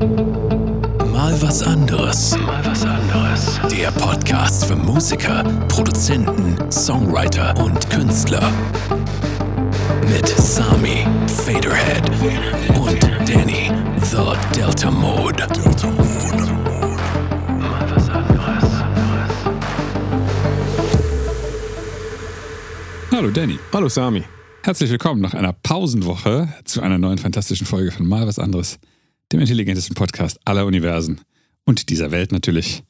Mal was anderes. Mal was anderes. Der Podcast für Musiker, Produzenten, Songwriter und Künstler. Mit Sami, Faderhead und Danny, The Delta Mode. Delta Mode. Mal was anderes. Hallo Danny. Hallo Sami. Herzlich willkommen nach einer Pausenwoche zu einer neuen fantastischen Folge von Mal was anderes, dem intelligentesten Podcast aller Universen und dieser Welt natürlich,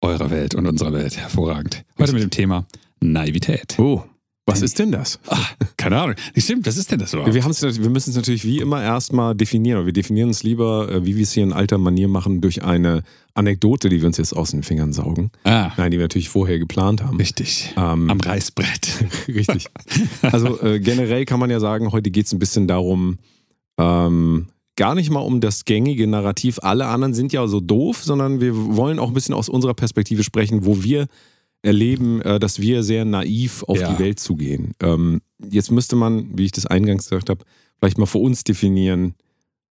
eurer Welt und unserer Welt. Hervorragend. Heute mit dem Thema Naivität. Oh, was ist denn das? Ah, keine Ahnung. Stimmt, was ist denn das überhaupt? Wir, wir müssen es natürlich wie immer erstmal definieren. Wir definieren es lieber, äh, wie wir es hier in alter Manier machen, durch eine Anekdote, die wir uns jetzt aus den Fingern saugen. Ah, Nein, die wir natürlich vorher geplant haben. richtig. Ähm, Am Reißbrett. Richtig. Also äh, generell kann man ja sagen, heute geht es ein bisschen darum, ähm, gar nicht mal um das gängige Narrativ, alle anderen sind ja so doof, sondern wir wollen auch ein bisschen aus unserer Perspektive sprechen, wo wir erleben, äh, dass wir sehr naiv auf Ja. die Welt zugehen. Ähm, jetzt müsste man, wie ich das eingangs gesagt habe, vielleicht mal für uns definieren,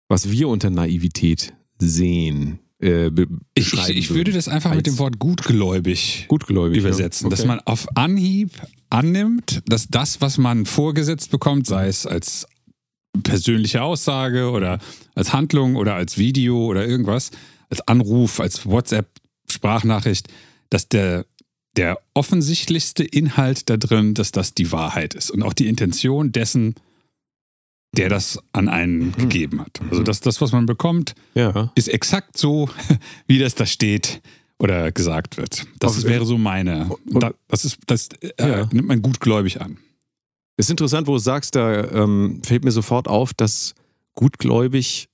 was wir unter Naivität sehen. Äh, Ich, ich, ich würde das einfach mit dem Wort gutgläubig gutgläubig übersetzen, Ja? dass Okay. man auf Anhieb annimmt, dass das, was man vorgesetzt bekommt, sei es als persönliche Aussage oder als Handlung oder als Video oder irgendwas, als Anruf, als WhatsApp-Sprachnachricht, dass der, der offensichtlichste Inhalt da drin, dass das die Wahrheit ist und auch die Intention dessen, der das an einen gegeben hat. Also dass das, was man bekommt, ja. ist exakt so, wie das da steht oder gesagt wird. Das Auf- wäre so meine. Und- Da, das ist, das äh, Ja. nimmt man gutgläubig an. Ist interessant, wo du sagst, da ähm, fällt mir sofort auf, dass gutgläubig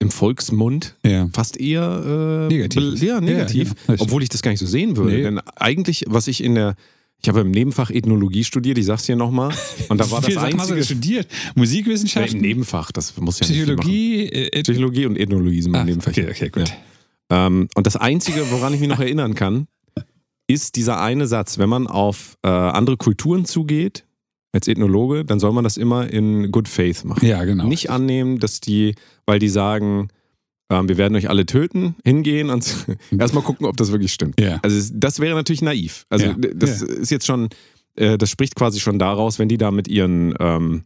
im Volksmund Ja. fast eher äh, Negativ. Ja, negativ. Ja, ja. obwohl ich das gar nicht so sehen würde. Nee. Denn eigentlich, was ich in der, ich habe im Nebenfach Ethnologie studiert, ich sag's hier nochmal, und da war das Sachen hast einzige studiert? Nee, Musikwissenschaften, im Nebenfach, das muss ja nicht machen. Psychologie, äh, äh, Psychologie und Ethnologie sind meine ah, Nebenfächer. okay, okay, gut. Ja. Ähm, und das Einzige, woran ich mich noch erinnern kann, ist dieser eine Satz. Wenn man auf äh, andere Kulturen zugeht, als Ethnologe, dann soll man das immer in good faith machen. Ja, genau. Nicht annehmen, dass die, weil die sagen, ähm, wir werden euch alle töten, hingehen und erstmal gucken, ob das wirklich stimmt. Ja. Also das wäre natürlich naiv. Also Ja, das ja. ist jetzt schon, äh, das spricht quasi schon daraus, wenn die da mit ihren, ähm,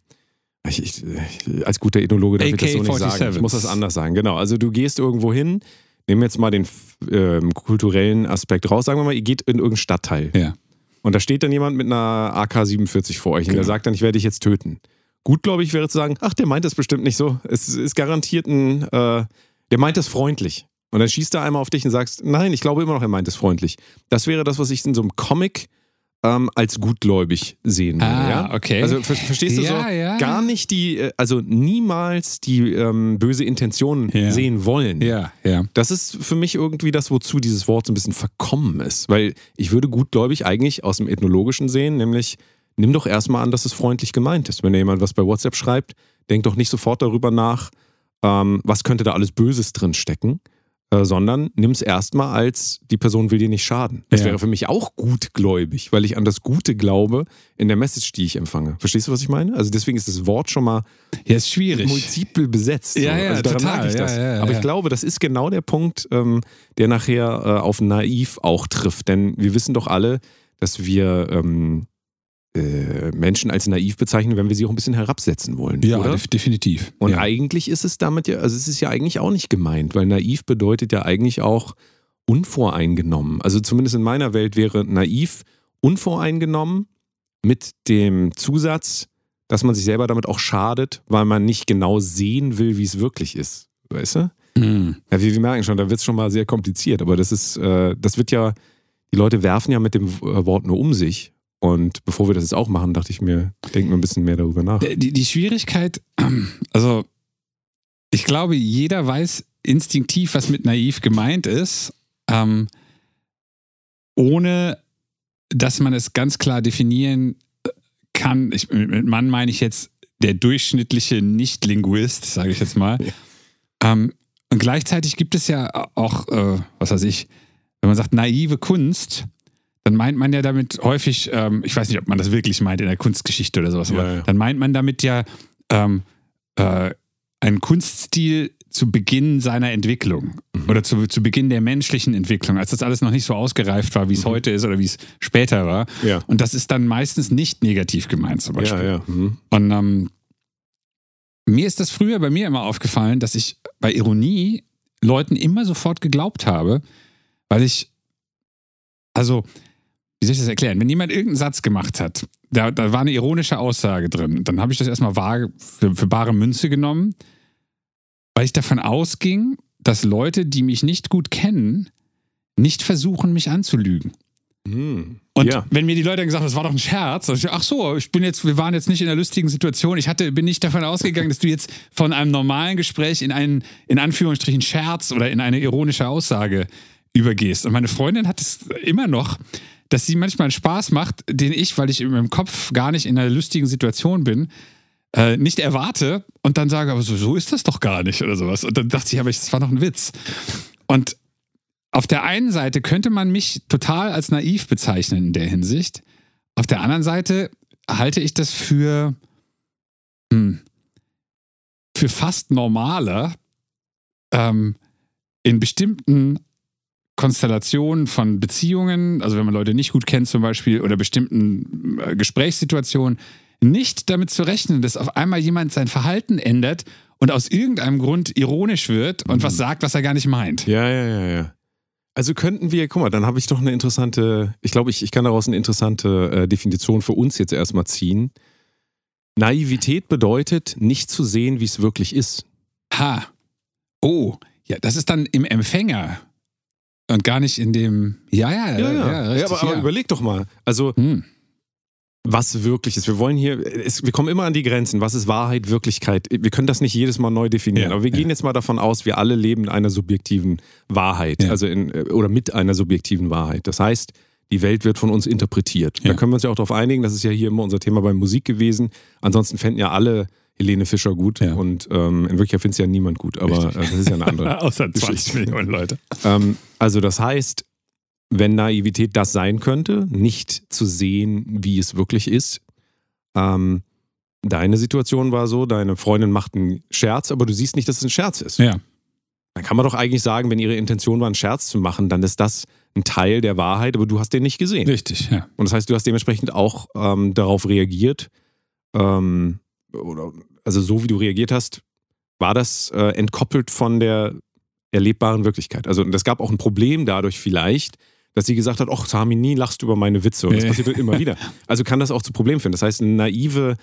ich, ich, ich- als guter Ethnologe darf ich das so nicht sagen. Ich AK-47s. muss das anders sagen. Genau. Also du gehst irgendwo hin, nehmen jetzt mal den ähm, kulturellen Aspekt raus. Sagen wir mal, ihr geht in irgendeinen Stadtteil. Ja. Und da steht dann jemand mit einer AK-47 vor euch und Genau. der sagt dann, ich werde dich jetzt töten. Gut, glaube ich, wäre zu sagen, ach, der meint das bestimmt nicht so. Es ist garantiert ein, äh, der meint das freundlich. Und dann schießt er einmal auf dich und sagst, nein, ich glaube immer noch, er meint es freundlich. Das wäre das, was ich in so einem Comic ähm, als gutgläubig sehen würde. Ah, ja? okay. Also ver verstehst du Ja, so? ja. Gar nicht die, äh, also niemals die ähm, böse Intention Ja. sehen wollen. Ja, ja. Das ist für mich irgendwie das, wozu dieses Wort so ein bisschen verkommen ist. Weil ich würde gutgläubig eigentlich aus dem Ethnologischen sehen, nämlich nimm doch erstmal an, dass es freundlich gemeint ist. Wenn dir jemand was bei WhatsApp schreibt, denk doch nicht sofort darüber nach, ähm, was könnte da alles Böses drin stecken, äh, sondern nimm es erstmal als, die Person will dir nicht schaden. Das Ja. wäre für mich auch gutgläubig, weil ich an das Gute glaube in der Message, die ich empfange. Verstehst du, was ich meine? Also deswegen ist das Wort schon mal Ja, ist schwierig. multiple besetzt. Ja, ja, also total. ich Ja, das. ja, Aber ich glaube, das ist genau der Punkt, ähm, der nachher äh, auf naiv auch trifft. Denn wir wissen doch alle, dass wir ähm, äh, Menschen als naiv bezeichnen, wenn wir sie auch ein bisschen herabsetzen wollen. Ja, oder? def- definitiv. Und ja. eigentlich ist es damit ja, also es ist ja eigentlich auch nicht gemeint, weil naiv bedeutet ja eigentlich auch unvoreingenommen. Also zumindest in meiner Welt wäre naiv unvoreingenommen mit dem Zusatz, dass man sich selber damit auch schadet, weil man nicht genau sehen will, wie es wirklich ist. Weißt du? Mhm. Ja, wir, wir merken schon, da wird es schon mal sehr kompliziert, aber das ist, äh, das wird ja, die Leute werfen ja mit dem äh, Wort nur um sich. Und bevor wir das jetzt auch machen, dachte ich mir, denken wir ein bisschen mehr darüber nach. Die, die Schwierigkeit, also ich glaube, jeder weiß instinktiv, was mit naiv gemeint ist, ähm, ohne dass man es ganz klar definieren kann. Ich, mit mit Mann meine ich jetzt der durchschnittliche Nicht-Linguist, sage ich jetzt mal. Ähm, und gleichzeitig gibt es ja auch, äh, was weiß ich, wenn man sagt naive Kunst, dann meint man ja damit häufig, ähm, ich weiß nicht, ob man das wirklich meint in der Kunstgeschichte oder sowas, Ja, aber ja. dann meint man damit ja ähm, äh, einen Kunststil zu Beginn seiner Entwicklung Mhm. oder zu, zu Beginn der menschlichen Entwicklung, als das alles noch nicht so ausgereift war, wie es heute ist oder wie es später war. Mhm. Ja. Und das ist dann meistens nicht negativ gemeint zum Beispiel. Mhm. Und ähm, mir ist das früher bei mir immer aufgefallen, dass ich bei Ironie Leuten immer sofort geglaubt habe, weil ich, also, wie soll ich das erklären? Wenn jemand irgendeinen Satz gemacht hat, da, da war eine ironische Aussage drin, dann habe ich das erstmal wahr, für, für bare Münze genommen, weil ich davon ausging, dass Leute, die mich nicht gut kennen, nicht versuchen, mich anzulügen. Mhm. Und ja. wenn mir die Leute dann gesagt haben, das war doch ein Scherz, dann ich, ach so, ich bin jetzt, wir waren jetzt nicht in einer lustigen Situation. Ich hatte, bin nicht davon ausgegangen, dass du jetzt von einem normalen Gespräch in einen, in Anführungsstrichen, Scherz oder in eine ironische Aussage übergehst. Und meine Freundin hat es immer noch, dass sie manchmal einen Spaß macht, den ich, weil ich in meinem Kopf gar nicht in einer lustigen Situation bin, äh, nicht erwarte und dann sage, aber so, so ist das doch gar nicht oder sowas. Und dann dachte ich, aber das war doch ein Witz. Und auf der einen Seite könnte man mich total als naiv bezeichnen in der Hinsicht. Auf der anderen Seite halte ich das für, hm, für fast normaler, ähm, in bestimmten Konstellationen von Beziehungen, also wenn man Leute nicht gut kennt zum Beispiel, oder bestimmten äh, Gesprächssituationen, nicht damit zu rechnen, dass auf einmal jemand sein Verhalten ändert und aus irgendeinem Grund ironisch wird und was sagt, was er gar nicht meint. Ja, ja, ja, ja. Also könnten wir, guck mal, dann habe ich doch eine interessante, ich glaube, ich, ich kann daraus eine interessante äh, Definition für uns jetzt erstmal ziehen. Naivität bedeutet, nicht zu sehen, wie es wirklich ist. Ha. Oh, ja, das ist dann im Empfänger und gar nicht in dem. Ja, ja, ja, ja, richtig, aber, aber ja. überleg doch mal. Also, Hm. was wirklich ist. Wir wollen hier, es, wir kommen immer an die Grenzen. Was ist Wahrheit, Wirklichkeit? Wir können das nicht jedes Mal neu definieren. Ja, aber wir ja. gehen jetzt mal davon aus, wir alle leben in einer subjektiven Wahrheit. Ja. Also in, oder mit einer subjektiven Wahrheit. Das heißt, die Welt wird von uns interpretiert. Da Ja. können wir uns ja auch darauf einigen. Das ist ja hier immer unser Thema bei Musik gewesen. Ansonsten fänden ja alle Helene Fischer gut. Ja. Und ähm, in Wirklichkeit findet es ja niemand gut. Aber äh, das ist ja eine andere. Außer 20 Geschichte. Millionen Leute. Ähm, also das heißt, wenn Naivität das sein könnte, nicht zu sehen, wie es wirklich ist. Ähm, deine Situation war so, deine Freundin macht einen Scherz, aber du siehst nicht, dass es ein Scherz ist. Ja. Dann kann man doch eigentlich sagen, wenn ihre Intention war, einen Scherz zu machen, dann ist das ein Teil der Wahrheit, aber du hast den nicht gesehen. Richtig, ja. Und das heißt, du hast dementsprechend auch ähm, darauf reagiert. Ähm, oder, also so wie du reagiert hast, war das äh, entkoppelt von der erlebbaren Wirklichkeit. Also das gab auch ein Problem dadurch vielleicht, dass sie gesagt hat, ach Sami, nie lachst du über meine Witze. Und das passiert immer wieder. Also kann das auch zu Problemen führen. Das heißt, naive,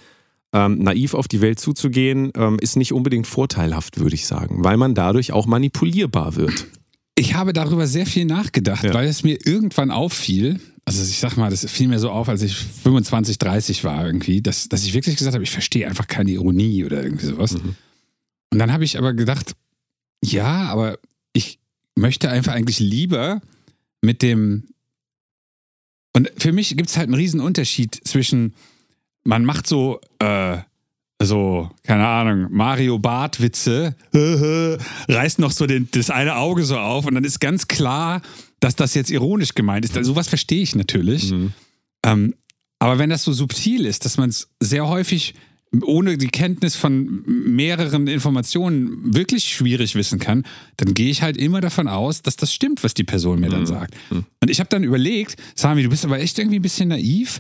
ähm, naiv auf die Welt zuzugehen, ähm, ist nicht unbedingt vorteilhaft, würde ich sagen, weil man dadurch auch manipulierbar wird. Ich habe darüber sehr viel nachgedacht, Ja. weil es mir irgendwann auffiel, also ich sag mal, das fiel mir so auf, als ich 25, 30 war irgendwie, dass, dass ich wirklich gesagt habe, ich verstehe einfach keine Ironie oder irgendwie sowas. Mhm. Und dann habe ich aber gedacht, ja, aber ich möchte einfach eigentlich lieber mit dem. Und für mich gibt es halt einen riesen Unterschied zwischen, man macht so, äh, so, keine Ahnung, Mario Bart-Witze, reißt noch so den, das eine Auge so auf und dann ist ganz klar, dass das jetzt ironisch gemeint ist. Also, sowas verstehe ich natürlich. Mhm. Ähm, aber wenn das so subtil ist, dass man es sehr häufig ohne die Kenntnis von mehreren Informationen wirklich schwierig wissen kann, dann gehe ich halt immer davon aus, dass das stimmt, was die Person mir dann sagt. Und ich habe dann überlegt, Sami, du bist aber echt irgendwie ein bisschen naiv.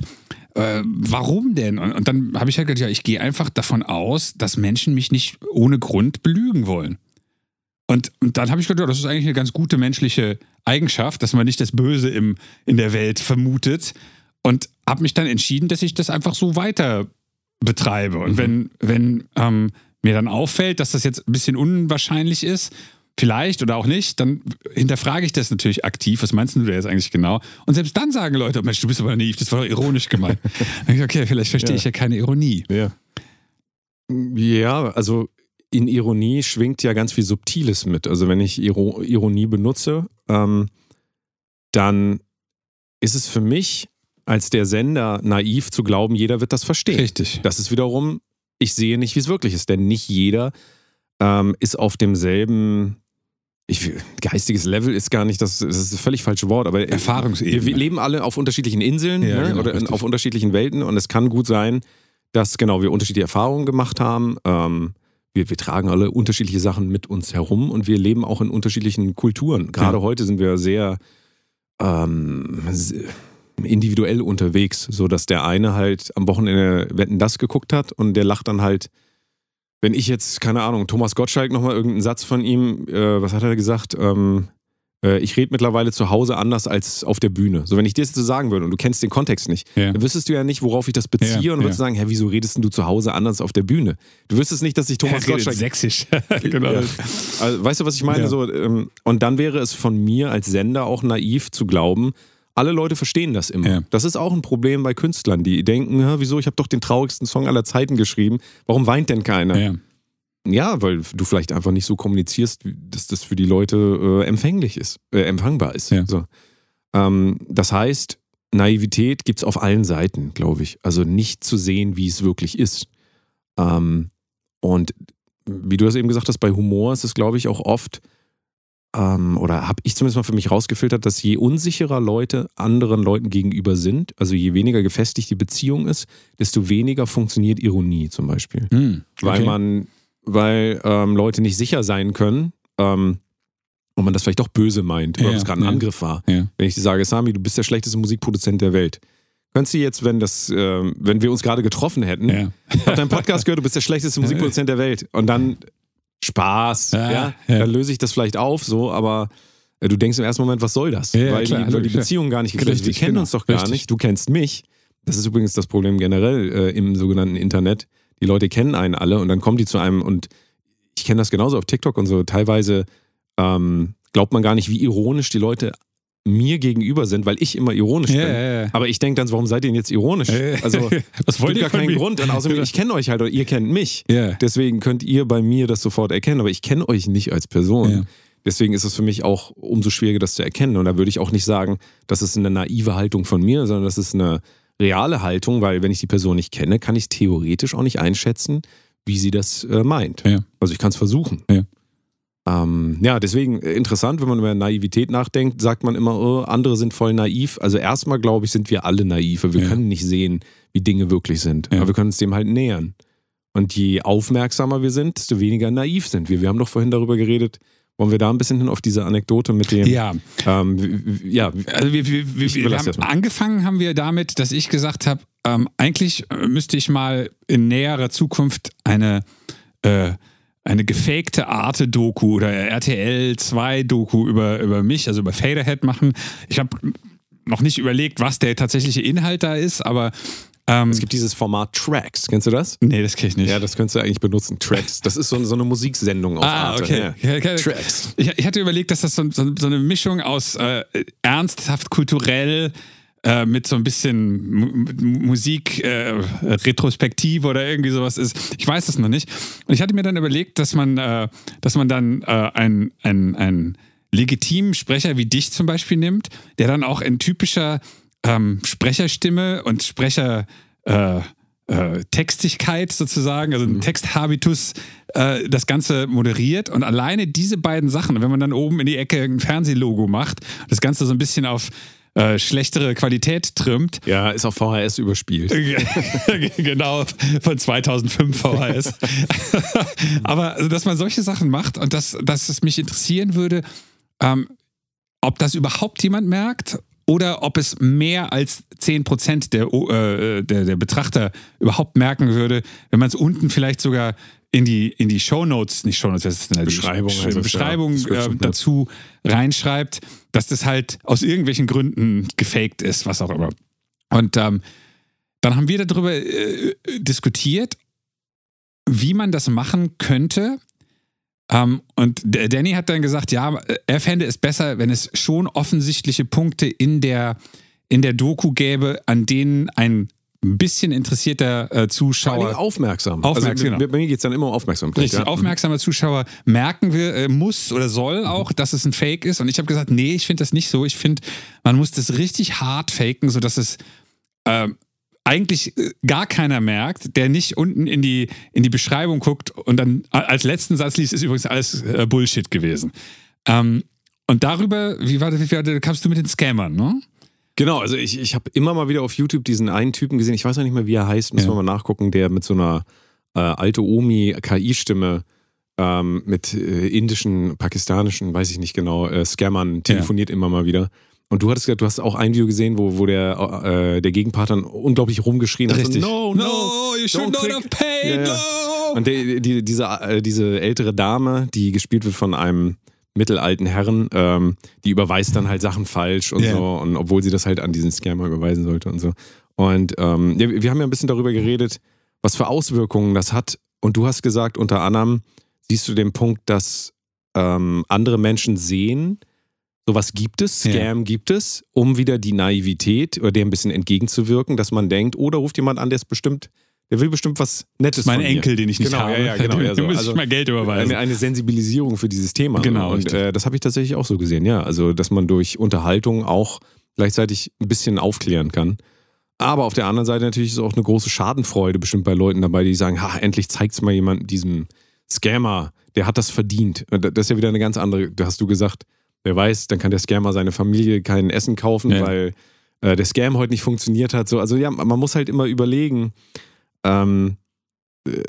Äh, warum denn? Und, und dann habe ich halt gedacht, ja, ich gehe einfach davon aus, dass Menschen mich nicht ohne Grund belügen wollen. Und, und dann habe ich gedacht, ja, das ist eigentlich eine ganz gute menschliche Eigenschaft, dass man nicht das Böse im, in der Welt vermutet. Und habe mich dann entschieden, dass ich das einfach so weiter betreibe. Und wenn, wenn ähm, mir dann auffällt, dass das jetzt ein bisschen unwahrscheinlich ist, vielleicht oder auch nicht, dann hinterfrage ich das natürlich aktiv. Was meinst du da jetzt eigentlich genau? Und selbst dann sagen Leute, Mensch, du bist aber naiv, das war doch ironisch gemeint. Dann denk ich, okay, vielleicht verstehe Ja. ich ja keine Ironie. Ja. Ja, also in Ironie schwingt ja ganz viel Subtiles mit. Also wenn ich Iro Ironie benutze, ähm, dann ist es für mich als der Sender naiv zu glauben, jeder wird das verstehen. Richtig. Das ist wiederum, ich sehe nicht, wie es wirklich ist, denn nicht jeder ähm, ist auf demselben, ich, will- geistiges Level ist gar nicht, das, das ist das völlig falsche Wort, aber Erfahrungsebene. wir, leben alle auf unterschiedlichen Inseln Ja, ne? genau, oder richtig. auf unterschiedlichen Welten und es kann gut sein, dass genau wir unterschiedliche Erfahrungen gemacht haben. Ähm, wir, wir tragen alle unterschiedliche Sachen mit uns herum und wir leben auch in unterschiedlichen Kulturen. Gerade Ja. heute sind wir sehr ähm, individuell unterwegs, so dass der eine halt am Wochenende Wetten das geguckt hat und der lacht dann halt, wenn ich jetzt, keine Ahnung, Thomas Gottschalk nochmal irgendeinen Satz von ihm, äh, was hat er gesagt? Ähm, äh, ich rede mittlerweile zu Hause anders als auf der Bühne. So, wenn ich dir das so sagen würde und du kennst den Kontext nicht, Ja. dann wüsstest du ja nicht, worauf ich das beziehe Ja, und würdest ja. sagen, hä, wieso redest du zu Hause anders auf der Bühne? Du wüsstest nicht, dass ich Thomas Er redet Gottschalk sächsisch. genau. ja. Also, weißt du, was ich meine? So, ähm, und dann wäre es von mir als Sender auch naiv zu glauben, alle Leute verstehen das immer. Ja. Das ist auch ein Problem bei Künstlern, die denken, "Hä, wieso, ich habe doch den traurigsten Song aller Zeiten geschrieben, warum weint denn keiner? Ja. Ja, weil du vielleicht einfach nicht so kommunizierst, dass das für die Leute äh, empfänglich ist, äh, empfangbar ist. Ja. So. Ähm, das heißt, Naivität gibt es auf allen Seiten, glaube ich. Also nicht zu sehen, wie es wirklich ist. Ähm, und wie du das eben gesagt hast, bei Humor ist es, glaube ich, auch oft, ähm, oder habe ich zumindest mal für mich rausgefiltert, dass je unsicherer Leute anderen Leuten gegenüber sind, also je weniger gefestigt die Beziehung ist, desto weniger funktioniert Ironie zum Beispiel weil okay. man, weil ähm, Leute nicht sicher sein können ähm, und man das vielleicht doch böse meint oder Ja, ob es gerade ein ja. Angriff war. Ja. Wenn ich dir sage, Sami, du bist der schlechteste Musikproduzent der Welt. Könntest du jetzt, wenn das, ähm, wenn wir uns gerade getroffen hätten, Ja. hab deinen Podcast gehört, du bist der schlechteste Musikproduzent der Welt und dann Spaß, Ja, ja, dann löse ich das vielleicht auf, so, aber äh, du denkst im ersten Moment, was soll das? Weil, klar, die, weil die. Beziehung gar nicht geklärt ist. Wir kennen genau. uns doch gar Richtig. nicht. Du kennst mich. Das ist übrigens das Problem generell äh, im sogenannten Internet. Die Leute kennen einen alle und dann kommen die zu einem und ich kenne das genauso auf TikTok und so. Teilweise ähm, glaubt man gar nicht, wie ironisch die Leute mir gegenüber sind, weil ich immer ironisch Ja, bin. ja, ja. Aber ich denke dann, warum seid ihr denn jetzt ironisch? Also, es wollt ihr gar keinen mir? Grund. Und außerdem, ich kenne euch halt oder ihr kennt mich. Deswegen könnt ihr bei mir das sofort erkennen, aber ich kenne euch nicht als Person. Deswegen ist es für mich auch umso schwieriger, das zu erkennen. Und da würde ich auch nicht sagen, das ist eine naive Haltung von mir, sondern das ist eine reale Haltung, weil wenn ich die Person nicht kenne, kann ich theoretisch auch nicht einschätzen, wie sie das äh, meint. Ja. Also ich kann es versuchen. Ja. Ähm, ja, deswegen äh, interessant, wenn man über Naivität nachdenkt, sagt man immer, oh, andere sind voll naiv. Also erstmal, glaube ich, sind wir alle naiv. Wir Ja. können nicht sehen, wie Dinge wirklich sind. Ja. Aber wir können uns dem halt nähern. Und je aufmerksamer wir sind, desto weniger naiv sind wir. Wir haben doch vorhin darüber geredet, wollen wir da ein bisschen hin auf diese Anekdote mit dem. Ja, Ähm, ja, also wir, wir, wir, wir haben angefangen haben wir damit, dass ich gesagt habe, ähm, eigentlich äh, müsste ich mal in näherer Zukunft eine äh, eine gefakte Arte-Doku oder RTL 2-Doku über, über mich, also über Faderhead machen. Ich habe noch nicht überlegt, was der tatsächliche Inhalt da ist, aber ähm, es gibt dieses Format Tracks. Kennst du das? nee, das kenne ich nicht. Ja, das könntest du eigentlich benutzen. Tracks. Das ist so, so eine Musiksendung auf Ah, Arte. okay. Ja. Ja, okay. Tracks. Ich, ich hatte überlegt, dass das so, so, so eine Mischung aus äh, ernsthaft kulturell äh, mit so ein bisschen Mu Musik äh, Retrospektive oder irgendwie sowas ist. Ich weiß es noch nicht. Und ich hatte mir dann überlegt, dass man, äh, dass man dann äh, ein, ein, ein legitimen Sprecher wie dich zum Beispiel nimmt, der dann auch in typischer ähm, Sprecherstimme und Sprecher äh, äh, Textigkeit sozusagen, also ein Texthabitus, äh, das Ganze moderiert und alleine diese beiden Sachen, wenn man dann oben in die Ecke ein Fernsehlogo macht, das Ganze so ein bisschen auf äh, schlechtere Qualität trimmt, Ja, ist auf VHS überspielt. genau, von 2005 VHS. Aber also, dass man solche Sachen macht und dass, dass es mich interessieren würde, ähm, ob das überhaupt jemand merkt oder ob es mehr als 10% der, äh, der, der Betrachter überhaupt merken würde, wenn man es unten vielleicht sogar in die, in die Shownotes, nicht Shownotes, was ist denn da? Die Beschreibung Sch- ja. Beschreibung Description, äh, ja. dazu reinschreibt, dass das halt aus irgendwelchen Gründen gefaked ist, was auch immer. Und ähm, dann haben wir darüber äh, diskutiert, wie man das machen könnte. Ähm, und Danny hat dann gesagt, ja, er fände es besser, wenn es schon offensichtliche Punkte in der, in der Doku gäbe, an denen ein bisschen interessierter äh, Zuschauer aufmerksam. Aufmerksam, also, genau. bei mir geht es dann immer um Aufmerksamkeit. Richtig, ja. aufmerksamer Zuschauer merken wir, äh, muss oder soll auch, dass es ein Fake ist. Und ich habe gesagt, nee, ich finde das nicht so. Ich finde, man muss das richtig hart faken, sodass es ähm, eigentlich äh, gar keiner merkt, der nicht unten in die, in die Beschreibung guckt und dann als letzten Satz liest, ist übrigens alles äh, Bullshit gewesen. Ähm, und darüber, wie war das, wie war das, kamst du mit den Scammern, ne? Genau, also ich, ich habe immer mal wieder auf YouTube diesen einen Typen gesehen, ich weiß noch nicht mehr, wie er heißt, müssen Ja. wir mal nachgucken, der mit so einer äh, alte Omi KI-Stimme ähm, mit äh, indischen, pakistanischen, weiß ich nicht genau, äh, Scammern telefoniert immer mal wieder. Und du hattest gesagt, du hast auch ein Video gesehen, wo, wo der, äh, der Gegenpart dann unglaublich rumgeschrien hat. Richtig. So, no, no, you should not have paid, ja. no! Und der, die, diese, äh, diese ältere Dame, die gespielt wird von einem mittelalten Herren, ähm, die überweist dann halt Sachen falsch und Ja. so, und obwohl sie das halt an diesen Scammer überweisen sollte und so. Und ähm, ja, wir haben ja ein bisschen darüber geredet, was für Auswirkungen das hat. Und du hast gesagt, unter anderem siehst du den Punkt, dass ähm, andere Menschen sehen, sowas gibt es, Ja. Scam gibt es, um wieder die Naivität oder dem ein bisschen entgegenzuwirken, dass man denkt, oh, da ruft jemand an, der ist bestimmt, der will bestimmt was Nettes Mein von mir. Enkel, den ich nicht Genau, habe. ja, ja, genau, ja, so. Muss Also ich mal Geld überweisen. Eine, eine Sensibilisierung für dieses Thema. Genau, Und äh, das habe ich tatsächlich auch so gesehen, ja. Also, dass man durch Unterhaltung auch gleichzeitig ein bisschen aufklären kann. Aber auf der anderen Seite natürlich ist auch eine große Schadenfreude bestimmt bei Leuten dabei, die sagen, ha, endlich zeigt es mal jemand diesem Scammer, der hat das verdient. Das ist ja wieder eine ganz andere, da hast du gesagt, wer weiß, dann kann der Scammer seine Familie kein Essen kaufen, Ja. weil äh, der Scam heute nicht funktioniert hat. So, also ja, man muss halt immer überlegen, ähm, äh,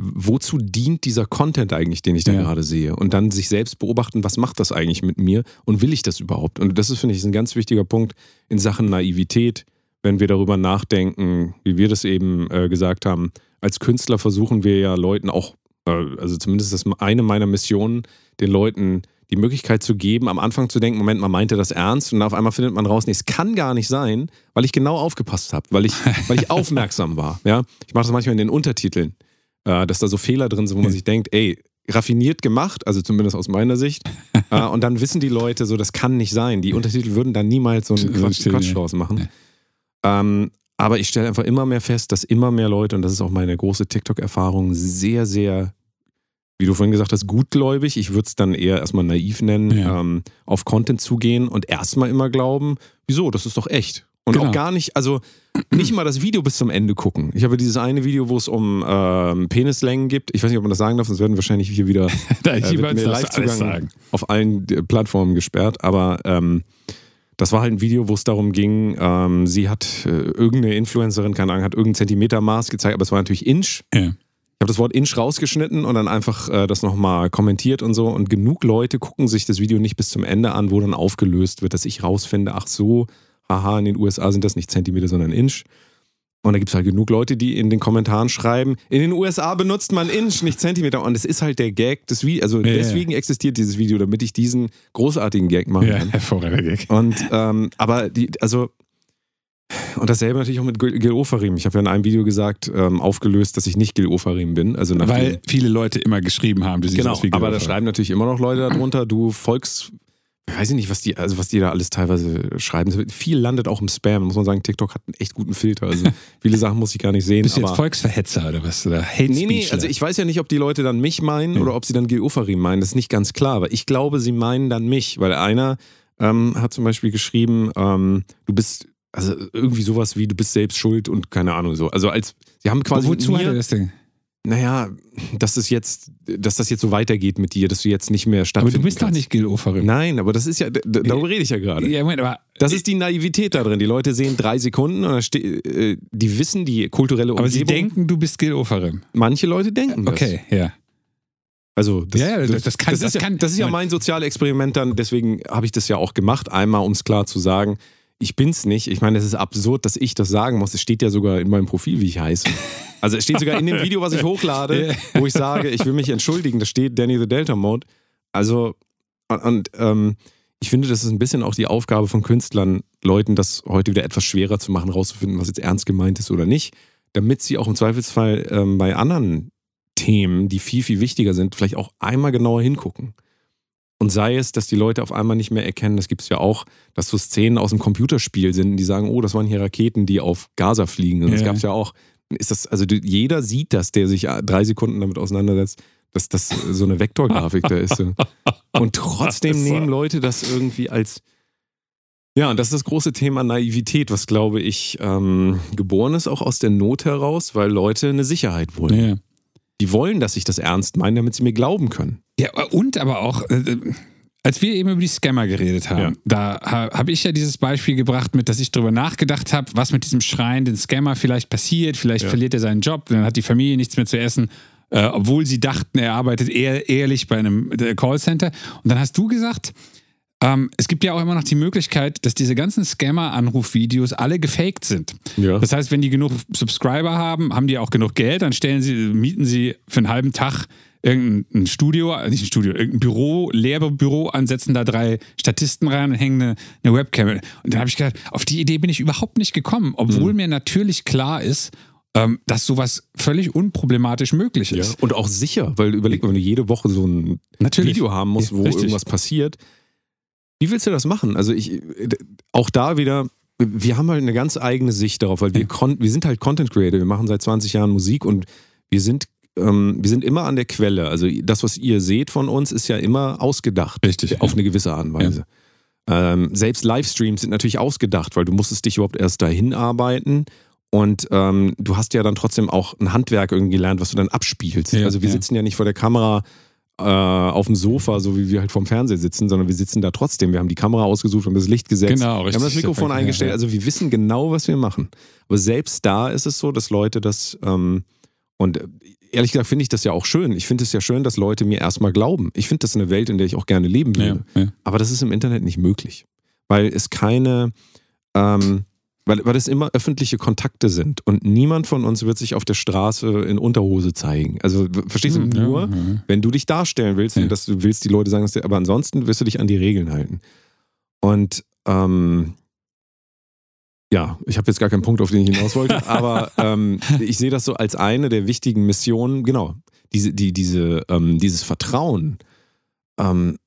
wozu dient dieser Content eigentlich, den ich da Ja. gerade sehe? Und dann sich selbst beobachten, was macht das eigentlich mit mir und will ich das überhaupt? Und das ist, finde ich, ein ganz wichtiger Punkt in Sachen Naivität, wenn wir darüber nachdenken, wie wir das eben äh, gesagt haben. Als Künstler versuchen wir ja Leuten auch, äh, also zumindest ist das eine meiner Missionen, den Leuten die Möglichkeit zu geben, am Anfang zu denken, Moment, man meinte das ernst und auf einmal findet man raus, nee, es kann gar nicht sein, weil ich genau aufgepasst habe, weil ich, weil ich aufmerksam war. Ja? Ich mache das manchmal in den Untertiteln, äh, dass da so Fehler drin sind, wo man sich denkt, ey, raffiniert gemacht, also zumindest aus meiner Sicht. äh, und dann wissen die Leute so, das kann nicht sein. Die Untertitel würden dann niemals so einen Quatsch, Quatsch draus machen. Ähm, aber ich stelle einfach immer mehr fest, dass immer mehr Leute, und das ist auch meine große TikTok-Erfahrung, sehr, sehr, wie du vorhin gesagt hast, gutgläubig, ich würde es dann eher erstmal naiv nennen, Ja. ähm, auf Content zugehen und erstmal immer glauben, wieso, das ist doch echt. Und Genau. auch gar nicht, also nicht mal das Video bis zum Ende gucken. Ich habe dieses eine Video, wo es um ähm, Penislängen gibt. Ich weiß nicht, ob man das sagen darf, sonst werden wahrscheinlich hier wieder äh, Livezugang sagen. auf allen äh, Plattformen gesperrt, aber ähm, das war halt ein Video, wo es darum ging, ähm, sie hat äh, irgendeine Influencerin, keine Ahnung, hat irgendein Zentimetermaß gezeigt, aber es war natürlich Inch. Ja. Ich habe das Wort Inch rausgeschnitten und dann einfach äh, das nochmal kommentiert und so. Und genug Leute gucken sich das Video nicht bis zum Ende an, wo dann aufgelöst wird, dass ich rausfinde, ach so, haha, in den USA sind das nicht Zentimeter, sondern Inch. Und da gibt es halt genug Leute, die in den Kommentaren schreiben, in den USA benutzt man Inch, nicht Zentimeter. Und es ist halt der Gag des Videos. Also Ja, ja. deswegen existiert dieses Video, damit ich diesen großartigen Gag machen Ja, kann. hervorragender Gag. Und ähm, aber die, also und dasselbe natürlich auch mit Gil Gil Ofarim. Ich habe ja in einem Video gesagt, ähm, aufgelöst, dass ich nicht Gil Ofarim bin. Also Weil viele Leute immer geschrieben haben, du siehst genau, aus wie aber da schreiben natürlich immer noch Leute darunter, du Volks, weiß ich nicht, was die, also was die da alles teilweise schreiben. Viel landet auch im Spam, muss man sagen. TikTok hat einen echt guten Filter. Also viele Sachen muss ich gar nicht sehen. Bist du jetzt Volksverhetzer oder was? Oder Hate Nee, nee, also ich weiß ja nicht, ob die Leute dann mich meinen oder ob sie dann Gil Ofarim meinen. Das ist nicht ganz klar, aber ich glaube, sie meinen dann mich, weil einer ähm, hat zum Beispiel geschrieben, ähm, du bist, also irgendwie sowas wie, du bist selbst schuld und keine Ahnung so. Also als, sie haben quasi Aber wozu hat er mir, das Ding? naja, dass es jetzt, dass das jetzt so weitergeht mit dir, dass du jetzt nicht mehr Aber stattfinden du bist doch kannst. nicht Gil Oferim. Nein, aber das ist ja, darüber rede ich ja gerade. Ja, Moment, aber, Das ist die Naivität da drin. Die Leute sehen drei Sekunden und äh, die wissen die kulturelle aber sie Umgebung. denken, du bist Gil Oferim. Manche Leute denken das. Okay, ja. Also das, Ja, ja, das- das kann- das, das ist ja, kann- das ist ja mein Sozialexperiment dann, deswegen habe ich das ja auch gemacht, einmal um es klar zu sagen, ich bin's nicht. Ich meine, es ist absurd, dass ich das sagen muss. Es steht ja sogar in meinem Profil, wie ich heiße. Also es steht sogar in dem Video, was ich hochlade, wo ich sage, ich will mich entschuldigen, da steht Danny the Delta Mode. Also und, und ähm, ich finde, das ist ein bisschen auch die Aufgabe von Künstlern, Leuten das heute wieder etwas schwerer zu machen, rauszufinden, was jetzt ernst gemeint ist oder nicht, damit sie auch im Zweifelsfall ähm, bei anderen Themen, die viel, viel wichtiger sind, vielleicht auch einmal genauer hingucken. Und sei es, dass die Leute auf einmal nicht mehr erkennen, das gibt es ja auch, dass so Szenen aus dem Computerspiel sind, die sagen, oh, das waren hier Raketen, die auf Gaza fliegen. Und das Ja. gab es ja auch. Ist das, also jeder sieht das, der sich äh, drei Sekunden damit auseinandersetzt, dass das so eine Vektorgrafik da ist. Und trotzdem Das nehmen Leute das irgendwie als. Ja, und das ist das große Thema Naivität, was glaube ich ähm, geboren ist, auch aus der Not heraus, weil Leute eine Sicherheit wollen. ja. Die wollen, dass ich das ernst meine, damit sie mir glauben können. Ja, und aber auch, äh, als wir eben über die Scammer geredet haben, Ja. da ha, habe ich ja dieses Beispiel gebracht, mit, dass ich darüber nachgedacht habe, was mit diesem schreienden Scammer vielleicht passiert. Vielleicht Ja. verliert er seinen Job, dann hat die Familie nichts mehr zu essen, äh, obwohl sie dachten, er arbeitet eher ehrlich bei einem äh, Callcenter. Und dann hast du gesagt, ähm, es gibt ja auch immer noch die Möglichkeit, dass diese ganzen Scammer-Anrufvideos alle gefaked sind. Ja. Das heißt, wenn die genug Subscriber haben, haben die auch genug Geld, dann stellen sie, mieten sie für einen halben Tag irgendein Studio, nicht ein Studio, irgendein Büro, Lehrbüro an, setzen da drei Statisten rein und hängen eine, eine Webcam. Und dann habe ich gedacht, auf die Idee bin ich überhaupt nicht gekommen, obwohl mir natürlich klar ist, ähm, dass sowas völlig unproblematisch möglich Ja. ist. Und auch sicher, weil überleg mal, wenn du jede Woche so ein Natürlich. Video haben musst, wo Richtig. irgendwas passiert. Wie willst du das machen? Also ich, auch da wieder, wir haben halt eine ganz eigene Sicht darauf, weil wir, wir sind halt Content Creator, wir machen seit 20 Jahren Musik und wir sind, ähm, wir sind immer an der Quelle. Also das, was ihr seht von uns, ist ja immer ausgedacht. Richtig, Auf ja. eine gewisse Art und Weise. Ähm, selbst Livestreams sind natürlich ausgedacht, weil du musstest dich überhaupt erst dahin arbeiten. Und ähm, du hast ja dann trotzdem auch ein Handwerk irgendwie gelernt, was du dann abspielst. Ja, also wir ja. sitzen ja nicht vor der Kamera äh, auf dem Sofa, so wie wir halt vorm Fernseher sitzen, sondern wir sitzen da trotzdem. Wir haben die Kamera ausgesucht, wir haben das Licht gesetzt, Genau, wir richtig. haben das Mikrofon Ja, eingestellt. ja. Also wir wissen genau, was wir machen. Aber selbst da ist es so, dass Leute das ähm, und ehrlich gesagt finde ich das ja auch schön. Ich finde es ja schön, dass Leute mir erstmal glauben. Ich finde das eine Welt, in der ich auch gerne leben Ja, würde. ja. Aber das ist im Internet nicht möglich, weil es keine, ähm, weil, weil es immer öffentliche Kontakte sind und niemand von uns wird sich auf der Straße in Unterhose zeigen. Also verstehst du Hm, ja, nur, ja. wenn du dich darstellen willst, Ja. und dass du willst, die Leute sagen es dir, aber ansonsten wirst du dich an die Regeln halten. Und ähm, ja, ich habe jetzt gar keinen Punkt, auf den ich hinaus wollte, aber ähm, ich sehe das so als eine der wichtigen Missionen, genau, diese, die, diese, ähm, dieses Vertrauen, ähm,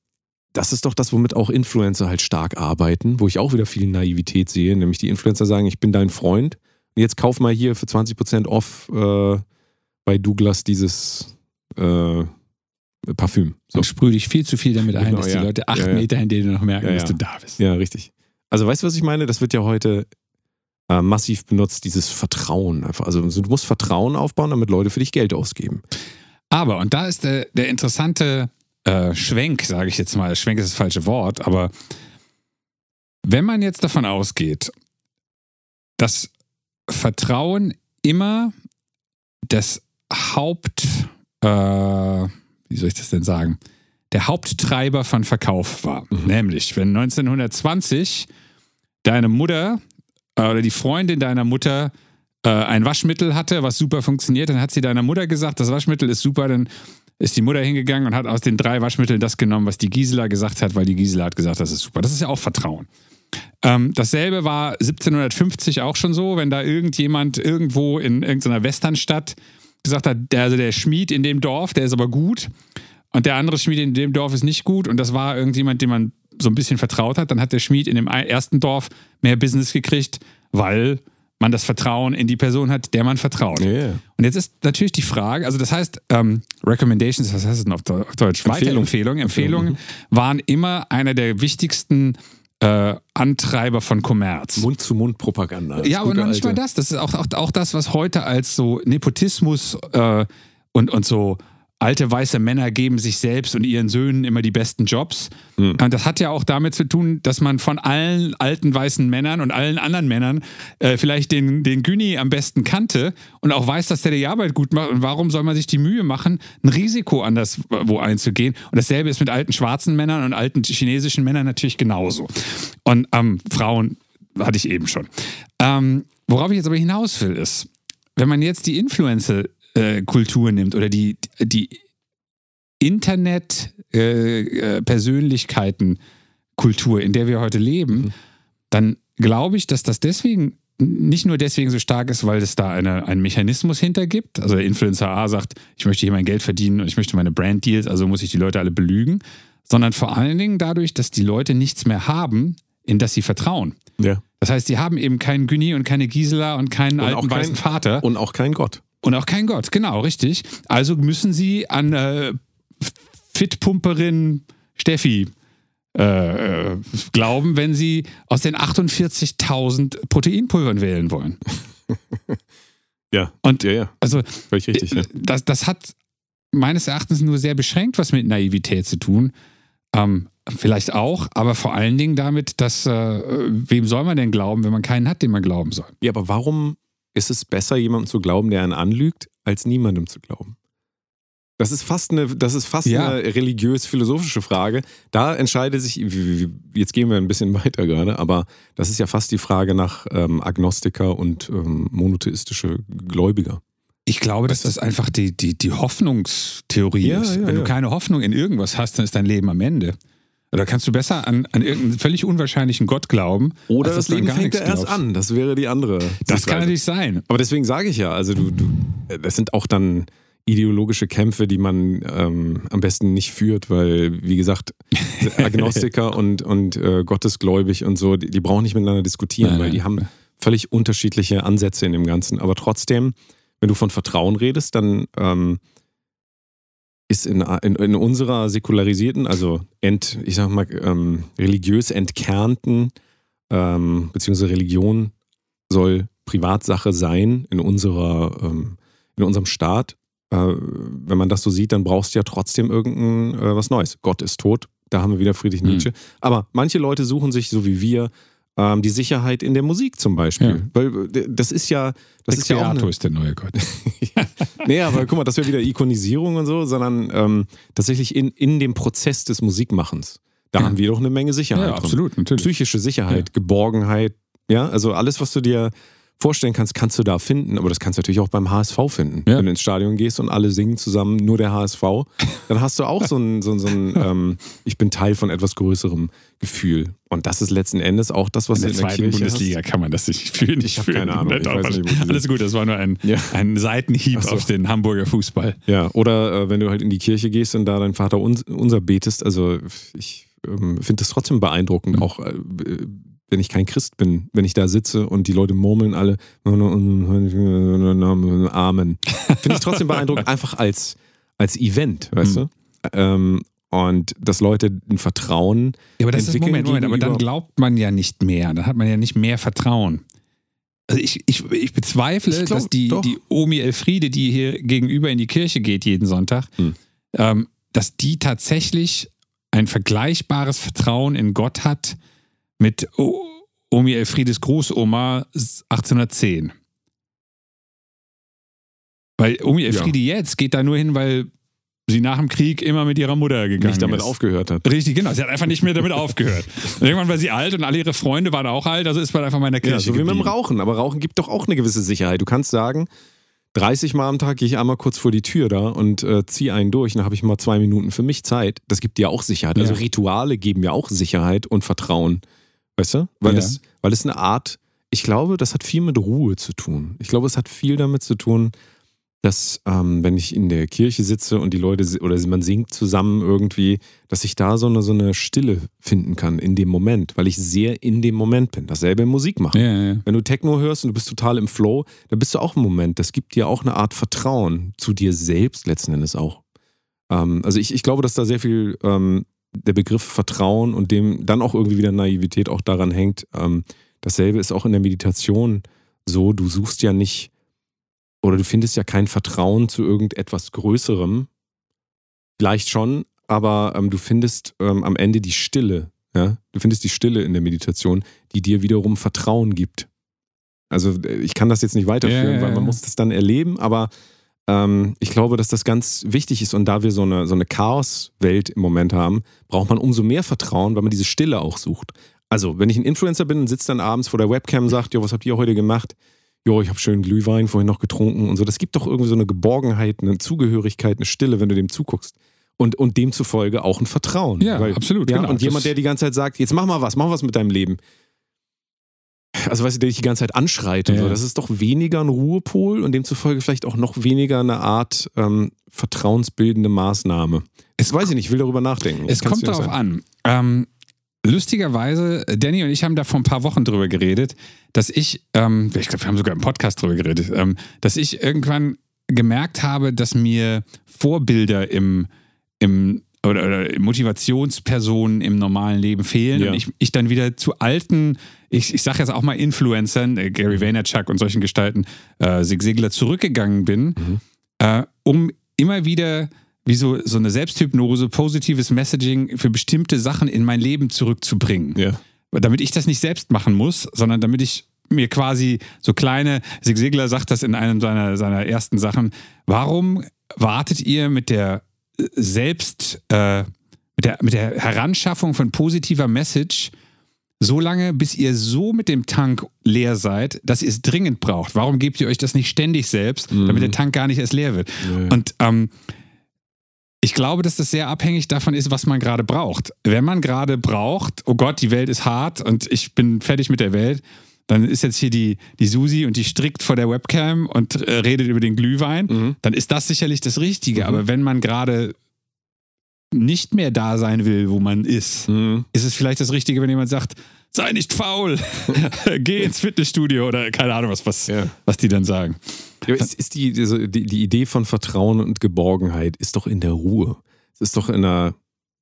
das ist doch das, womit auch Influencer halt stark arbeiten, wo ich auch wieder viel Naivität sehe, nämlich die Influencer sagen, ich bin dein Freund und jetzt kauf mal hier für 20% off äh, bei Douglas dieses äh, Parfüm. So. Und sprüh dich viel zu viel damit ein, Genau, dass die ja. Leute acht Ja, ja. Meter in denen noch merken, dass du da bist. Ja, richtig. Also weißt du, was ich meine? Das wird ja heute äh, massiv benutzt, dieses Vertrauen einfach. Also du musst Vertrauen aufbauen, damit Leute für dich Geld ausgeben. Aber, und da ist der, der interessante äh, Schwenk, sage ich jetzt mal, Schwenk ist das falsche Wort, aber wenn man jetzt davon ausgeht, dass Vertrauen immer das Haupt, äh, wie soll ich das denn sagen, der Haupttreiber von Verkauf war. Mhm. Nämlich, wenn 1920 deine Mutter oder die Freundin deiner Mutter äh, ein Waschmittel hatte, was super funktioniert, dann hat sie deiner Mutter gesagt, das Waschmittel ist super, dann ist die Mutter hingegangen und hat aus den drei Waschmitteln das genommen, was die Gisela gesagt hat, weil die Gisela hat gesagt, das ist super. Das ist ja auch Vertrauen. Ähm, dasselbe war 1750 auch schon so, wenn da irgendjemand irgendwo in irgendeiner Westernstadt gesagt hat, der, also der Schmied in dem Dorf, der ist aber gut und der andere Schmied in dem Dorf ist nicht gut und das war irgendjemand, dem man so ein bisschen vertraut hat, dann hat der Schmied in dem ersten Dorf mehr Business gekriegt, weil man das Vertrauen in die Person hat, der man vertraut. Yeah. Und jetzt ist natürlich die Frage, also das heißt, ähm, Recommendations, was heißt das denn auf Deu- auf Deutsch? Empfehlung. Weiterempfehlungen. Empfehlungen waren immer einer der wichtigsten äh, Antreiber von Kommerz. Mund-zu-Mund-Propaganda. Ja, aber noch nicht mal alte- das. Das ist auch, auch, auch das, was heute als so Nepotismus äh, und, und so alte weiße Männer geben sich selbst und ihren Söhnen immer die besten Jobs. Hm. Und das hat ja auch damit zu tun, dass man von allen alten weißen Männern und allen anderen Männern äh, vielleicht den, den Güni am besten kannte und auch weiß, dass der die Arbeit gut macht. Und warum soll man sich die Mühe machen, ein Risiko anderswo einzugehen? Und dasselbe ist mit alten schwarzen Männern und alten chinesischen Männern natürlich genauso. Und ähm, Frauen hatte ich eben schon. Ähm, worauf ich jetzt aber hinaus will, ist, wenn man jetzt die Influencer-Kultur nimmt oder die, die Internet-Persönlichkeiten-Kultur, in der wir heute leben, dann glaube ich, dass das deswegen nicht nur deswegen so stark ist, weil es da eine, einen Mechanismus hinter gibt. Also der Influencer A sagt, ich möchte hier mein Geld verdienen und ich möchte meine Brand-Deals, also muss ich die Leute alle belügen, sondern vor allen Dingen dadurch, dass die Leute nichts mehr haben, in das sie vertrauen. Ja. Das heißt, sie haben eben keinen Güni und keine Gisela und keinen Und alten kein- weißen Vater Und auch kein Gott. Und auch kein Gott. Genau, richtig. Also müssen sie an äh, Fitpumperin Steffi äh, äh, glauben, wenn sie aus den 48.000 Proteinpulvern wählen wollen. Ja. Und Ja, ja. also Völlig richtig. Ja. das, das hat meines Erachtens nur sehr beschränkt was mit Naivität zu tun. Ähm, vielleicht auch, aber vor allen Dingen damit, dass äh, wem soll man denn glauben, wenn man keinen hat, dem man glauben soll? Ja, aber warum ist es besser, jemandem zu glauben, der einen anlügt, als niemandem zu glauben? Das ist fast eine, das ist fast Ja. eine religiös-philosophische Frage. Da entscheidet sich, jetzt gehen wir ein bisschen weiter gerade, aber das ist ja fast die Frage nach ähm, Agnostiker und ähm, monotheistische Gläubiger. Ich glaube, dass das einfach die, die, die Hoffnungstheorie Ja, ist. ja, Wenn du keine Hoffnung in irgendwas hast, dann ist dein Leben am Ende. Oder kannst du besser an, an irgendeinen völlig unwahrscheinlichen Gott glauben? Oder das Leben fängt ja erst glaubst? an. Das wäre die andere. Das kann natürlich sein. Aber deswegen sage ich ja, also du, du, das sind auch dann ideologische Kämpfe, die man ähm, am besten nicht führt, weil, wie gesagt, Agnostiker und, und äh, Gottesgläubig und so, die, die brauchen nicht miteinander diskutieren, Nein, weil nein. die haben völlig unterschiedliche Ansätze in dem Ganzen. Aber trotzdem, wenn du von Vertrauen redest, dann ähm, ist in, in, in unserer säkularisierten, also ent, ich sag mal, ähm, religiös entkernten, ähm, beziehungsweise Religion soll Privatsache sein in unserer, ähm, in unserem Staat. Äh, wenn man das so sieht, dann brauchst du ja trotzdem irgendein äh, was Neues. Gott ist tot, da haben wir wieder Friedrich Hm. Nietzsche. Aber manche Leute suchen sich, so wie wir, ähm, die Sicherheit in der Musik zum Beispiel. Ja. Weil äh, das ist ja, das ist ja auch eine, ist der neue Gott. Nee, aber guck mal, das wäre wieder Ikonisierung und so, sondern ähm, tatsächlich in, in dem Prozess des Musikmachens. Da Ja. haben wir doch eine Menge Sicherheit. Ja, drin. absolut, natürlich. Psychische Sicherheit, Geborgenheit, ja, also alles, was du dir vorstellen kannst, kannst du da finden, aber das kannst du natürlich auch beim HSV finden. Ja. Wenn du ins Stadion gehst und alle singen zusammen nur der HSV, dann hast du auch so ein, so ein, so ein ähm, ich bin Teil von etwas größerem Gefühl. Und das ist letzten Endes auch das, was In der in der zweiten Kirche Bundesliga kann man das nicht fühlen. Ich hab keine Ahnung, nicht. Alles gut, das war nur ein, Ja. ein Seitenhieb so. auf den Hamburger Fußball. hast. Ja, oder äh, wenn du halt in die Kirche gehst und da dein Vater uns, unser betest, also ich ähm, finde das trotzdem beeindruckend, Mhm. auch äh, wenn ich kein Christ bin, wenn ich da sitze und die Leute murmeln alle Amen. Finde ich trotzdem beeindruckend, einfach als, als Event, weißt Mhm. du? Ähm, und dass Leute ein Vertrauen Ja, aber das ist entwickeln Moment, Moment, aber dann glaubt man ja nicht mehr. Dann hat man ja nicht mehr Vertrauen. Also ich, ich, ich bezweifle, Ich glaub, dass die, doch. die Omi Elfriede, die hier gegenüber in die Kirche geht jeden Sonntag, Hm. ähm, dass die tatsächlich ein vergleichbares Vertrauen in Gott hat mit O- Omi Elfriedes Großoma 1810. Weil Omi Elfriede jetzt geht da nur hin, weil sie nach dem Krieg immer mit ihrer Mutter gegangen nicht damit ist. aufgehört hat. Richtig, genau. Sie hat einfach nicht mehr damit aufgehört. Und irgendwann war sie alt und alle ihre Freunde waren auch alt, also ist man einfach mal in der Kirche Ja, so wie mit dem geblieben. Rauchen. Aber Rauchen gibt doch auch eine gewisse Sicherheit. Du kannst sagen, 30 Mal am Tag gehe ich einmal kurz vor die Tür da und äh, ziehe einen durch. Dann habe ich mal zwei Minuten für mich Zeit. Das gibt dir auch Sicherheit. Also Ja. Rituale geben ja auch Sicherheit und Vertrauen. Weißt du? Weil, Ja. es, weil es eine Art, ich glaube, das hat viel mit Ruhe zu tun. Ich glaube, es hat viel damit zu tun, dass ähm, wenn ich in der Kirche sitze und die Leute oder man singt zusammen irgendwie, dass ich da so eine, so eine Stille finden kann in dem Moment, weil ich sehr in dem Moment bin. Dasselbe im Musik machen. Ja, ja. Wenn du Techno hörst und du bist total im Flow, dann bist du auch im Moment. Das gibt dir auch eine Art Vertrauen zu dir selbst letzten Endes auch. Ähm, also ich, ich glaube, dass da sehr viel ähm, der Begriff Vertrauen und dem dann auch irgendwie wieder Naivität auch daran hängt. Ähm, dasselbe ist auch in der Meditation so. Du suchst ja nicht oder du findest ja kein Vertrauen zu irgendetwas Größerem. Vielleicht schon, aber ähm, du findest ähm, am Ende die Stille. Ja? Du findest die Stille in der Meditation, die dir wiederum Vertrauen gibt. Also äh, ich kann das jetzt nicht weiterführen, ja, weil man muss das dann erleben, aber ähm, ich glaube, dass das ganz wichtig ist und da wir so eine, so eine Chaoswelt im Moment haben, braucht man umso mehr Vertrauen, weil man diese Stille auch sucht. Also, wenn ich ein Influencer bin und sitze dann abends vor der Webcam und sagt, jo, was habt ihr heute gemacht? Jo, ich habe schön Glühwein vorhin noch getrunken und so. Das gibt doch irgendwie so eine Geborgenheit, eine Zugehörigkeit, eine Stille, wenn du dem zuguckst. Und, und demzufolge auch ein Vertrauen. Ja, absolut, Ja, genau. und jemand, der die ganze Zeit sagt, jetzt mach mal was, mach was mit deinem Leben. Also, weißt du, der dich die ganze Zeit anschreit und Ja. so, das ist doch weniger ein Ruhepol und demzufolge vielleicht auch noch weniger eine Art ähm, vertrauensbildende Maßnahme. Es weiß ich nicht, ich will darüber nachdenken. Es Kannst kommt darauf an. Ähm, lustigerweise, Danny und ich haben da vor ein paar Wochen drüber geredet, dass ich, ähm, ich glaube, wir haben sogar im Podcast drüber geredet, ähm, dass ich irgendwann gemerkt habe, dass mir Vorbilder im, im oder, oder Motivationspersonen im normalen Leben fehlen Ja. und ich, ich dann wieder zu alten, ich, ich sage jetzt auch mal Influencern, äh, Gary Vaynerchuk und solchen Gestalten, äh, Sig Ziglar zurückgegangen bin, Mhm. äh, um immer wieder wie so, so eine Selbsthypnose, positives Messaging für bestimmte Sachen in mein Leben zurückzubringen. Ja. Damit ich das nicht selbst machen muss, sondern damit ich mir quasi so kleine, Sig Sigler sagt das in einem seiner, seiner ersten Sachen, warum wartet ihr mit der äh, Selbst, äh, mit, der, mit der Heranschaffung von positiver Message so lange, bis ihr so mit dem Tank leer seid, dass ihr es dringend braucht? Warum gebt ihr euch das nicht ständig selbst, damit der Tank gar nicht erst leer wird? Und ähm, ich glaube, dass das sehr abhängig davon ist, was man gerade braucht. Wenn man gerade braucht, oh Gott, die Welt ist hart und ich bin fertig mit der Welt, dann ist jetzt hier die, die Susi und die strickt vor der Webcam und äh, redet über den Glühwein, dann ist das sicherlich das Richtige. Aber wenn man gerade nicht mehr da sein will, wo man ist, Mhm. ist es vielleicht das Richtige, wenn jemand sagt, sei nicht faul, geh ins Fitnessstudio oder keine Ahnung, was, was, Ja. was die dann sagen. Ja, ist, ist die, diese- die, die Idee von Vertrauen und Geborgenheit ist doch in der Ruhe. Es ist doch in der,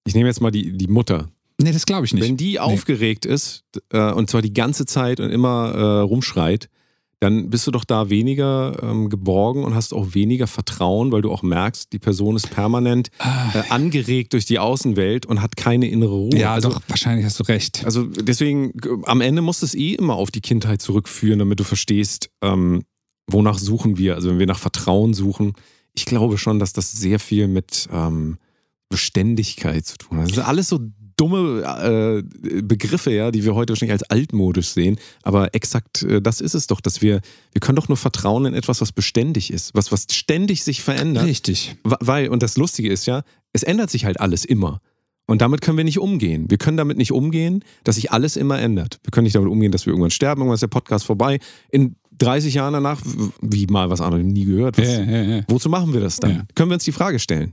ich nehme jetzt mal die, die Mutter. Nee, das glaube ich nicht. Wenn die aufgeregt ist äh, und zwar die ganze Zeit und immer äh, rumschreit, dann bist du doch da weniger ähm, geborgen und hast auch weniger Vertrauen, weil du auch merkst, die Person ist permanent äh, angeregt durch die Außenwelt und hat keine innere Ruhe. Ah. ja, also, doch, wahrscheinlich hast du recht. also deswegen, am Ende muss es eh immer auf die Kindheit zurückführen, damit du verstehst, ähm, wonach suchen wir. Also wenn wir nach Vertrauen suchen, ich glaube schon, dass das sehr viel mit ähm, Beständigkeit zu tun hat. Das sind alles so dumme äh, Begriffe, ja, die wir heute wahrscheinlich als altmodisch sehen. Aber exakt äh, das ist es doch, dass wir, wir können doch nur vertrauen in etwas, was beständig ist, was, was ständig sich verändert. Richtig. Weil, und das Lustige ist ja, es ändert sich halt alles immer. Und damit können wir nicht umgehen. Wir können damit nicht umgehen, dass sich alles immer ändert. Wir können nicht damit umgehen, dass wir irgendwann sterben, irgendwann ist der Podcast vorbei. In 30 Jahren danach, wie mal was anderes, nie gehört. Was, Ja, ja, ja. Wozu machen wir das dann? Ja. Können wir uns die Frage stellen.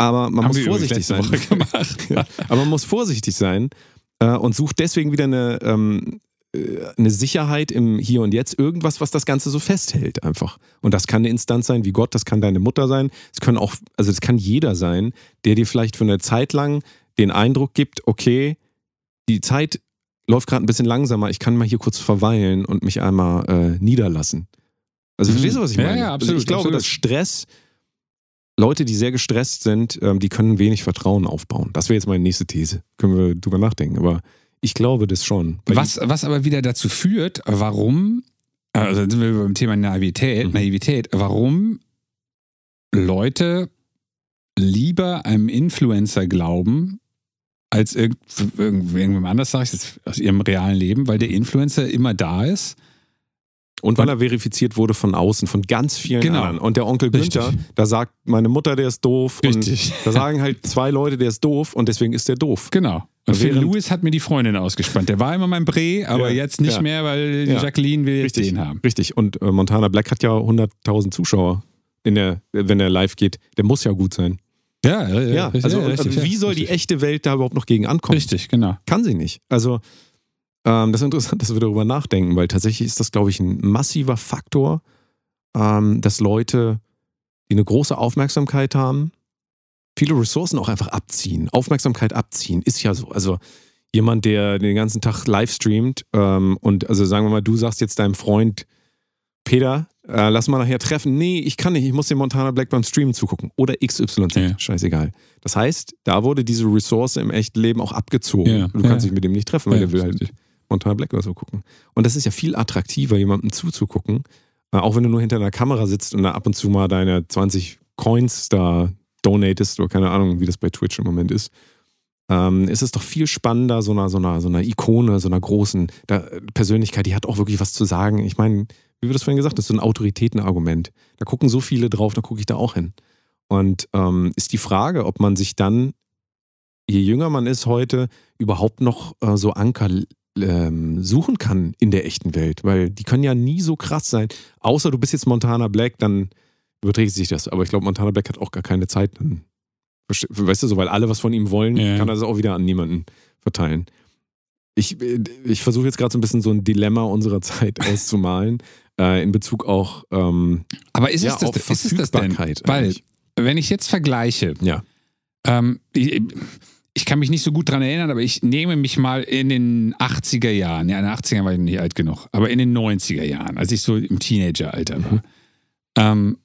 Ja. Aber man Haben muss vorsichtig sein. Ja. Aber man muss vorsichtig sein äh, und sucht deswegen wieder eine, ähm, äh, eine Sicherheit im Hier und Jetzt, irgendwas, was das Ganze so festhält einfach. Und das kann eine Instanz sein wie Gott, das kann deine Mutter sein, es können auch, also es kann jeder sein, der dir vielleicht für eine Zeit lang den Eindruck gibt, okay, die Zeit läuft gerade ein bisschen langsamer, ich kann mal hier kurz verweilen und mich einmal äh, niederlassen. Also Mhm. verstehst du, was ich Ja, meine? ja, absolut, also ich glaube, absolut. dass Stress, Leute, die sehr gestresst sind, ähm, die können wenig Vertrauen aufbauen. Das wäre jetzt meine nächste These. Können wir drüber nachdenken. Aber ich glaube das schon. Was, was aber wieder dazu führt, warum, also sind wir beim Thema Naivität, Mhm. Naivität, warum Leute lieber einem Influencer glauben, als irgend, irgend, irgendwem anders, sage ich jetzt aus ihrem realen Leben, weil der Influencer immer da ist. Und weil er verifiziert wurde von außen, von ganz vielen Genau. anderen. Und der Onkel Richtig. Günther, da sagt meine Mutter, der ist doof. Richtig. Da sagen halt zwei Leute, der ist doof und deswegen ist der doof. Genau. Und Phil Lewis hat mir die Freundin ausgespannt. Der war immer mein Bre, aber Ja, jetzt nicht ja. mehr, weil die Ja. Jacqueline will jetzt Richtig. den haben. Richtig. Und äh, Montana Black hat ja 100.000 Zuschauer, in der, wenn er live geht. Der muss ja gut sein. Ja, ja, Ja, also ja, richtig, wie ja, soll die richtig. echte Welt da überhaupt noch gegen ankommen? Richtig, genau. Kann sie nicht. Also, ähm, das ist interessant, dass wir darüber nachdenken, weil tatsächlich ist das, glaube ich, ein massiver Faktor, ähm, dass Leute, die eine große Aufmerksamkeit haben, viele Ressourcen auch einfach abziehen. Aufmerksamkeit abziehen, ist ja so. Also, jemand, der den ganzen Tag live streamt ähm, und, also sagen wir mal, du sagst jetzt deinem Freund, Peter, äh, lass mal nachher treffen. Nee, ich kann nicht, ich muss dem Montana Black beim Streamen zugucken. Oder XYZ, Ja. scheißegal. Das heißt, da wurde diese Ressource im echten Leben auch abgezogen. Ja, Du kannst ja. dich mit dem nicht treffen, weil der will halt. Montana Black oder so gucken. Und das ist ja viel attraktiver, jemandem zuzugucken, äh, auch wenn du nur hinter einer Kamera sitzt und da ab und zu mal deine 20 Coins da donatest oder keine Ahnung, wie das bei Twitch im Moment ist. Ähm, ist es doch viel spannender, so einer, so einer, so einer Ikone, so einer großen da, Persönlichkeit, die hat auch wirklich was zu sagen. Ich meine, wie wir das vorhin gesagt haben, das ist so ein Autoritätenargument. Da gucken so viele drauf, da gucke ich da auch hin. Und ähm, ist die Frage, ob man sich dann, je jünger man ist heute, überhaupt noch äh, so Anker ähm, suchen kann in der echten Welt, weil die können ja nie so krass sein. Außer du bist jetzt Montana Black, dann überträgt sich das. Aber ich glaube, Montana Black hat auch gar keine Zeit. Dann, weißt du so, weil alle was von ihm wollen, Ja. kann er das auch wieder an niemanden verteilen. Ich, äh, ich versuche jetzt gerade so ein bisschen so ein Dilemma unserer Zeit auszumalen, äh, in Bezug auch ähm, Aber ist, ja, es, das, auf ist es das denn? Weil, eigentlich. wenn ich jetzt vergleiche, Ja. ähm, ich, ich kann mich nicht so gut dran erinnern, aber ich nehme mich mal in den 80er Jahren, ja, in den 80er war ich nicht alt genug, aber in den 90er Jahren, als ich so im Teenageralter war. Mhm. Ähm,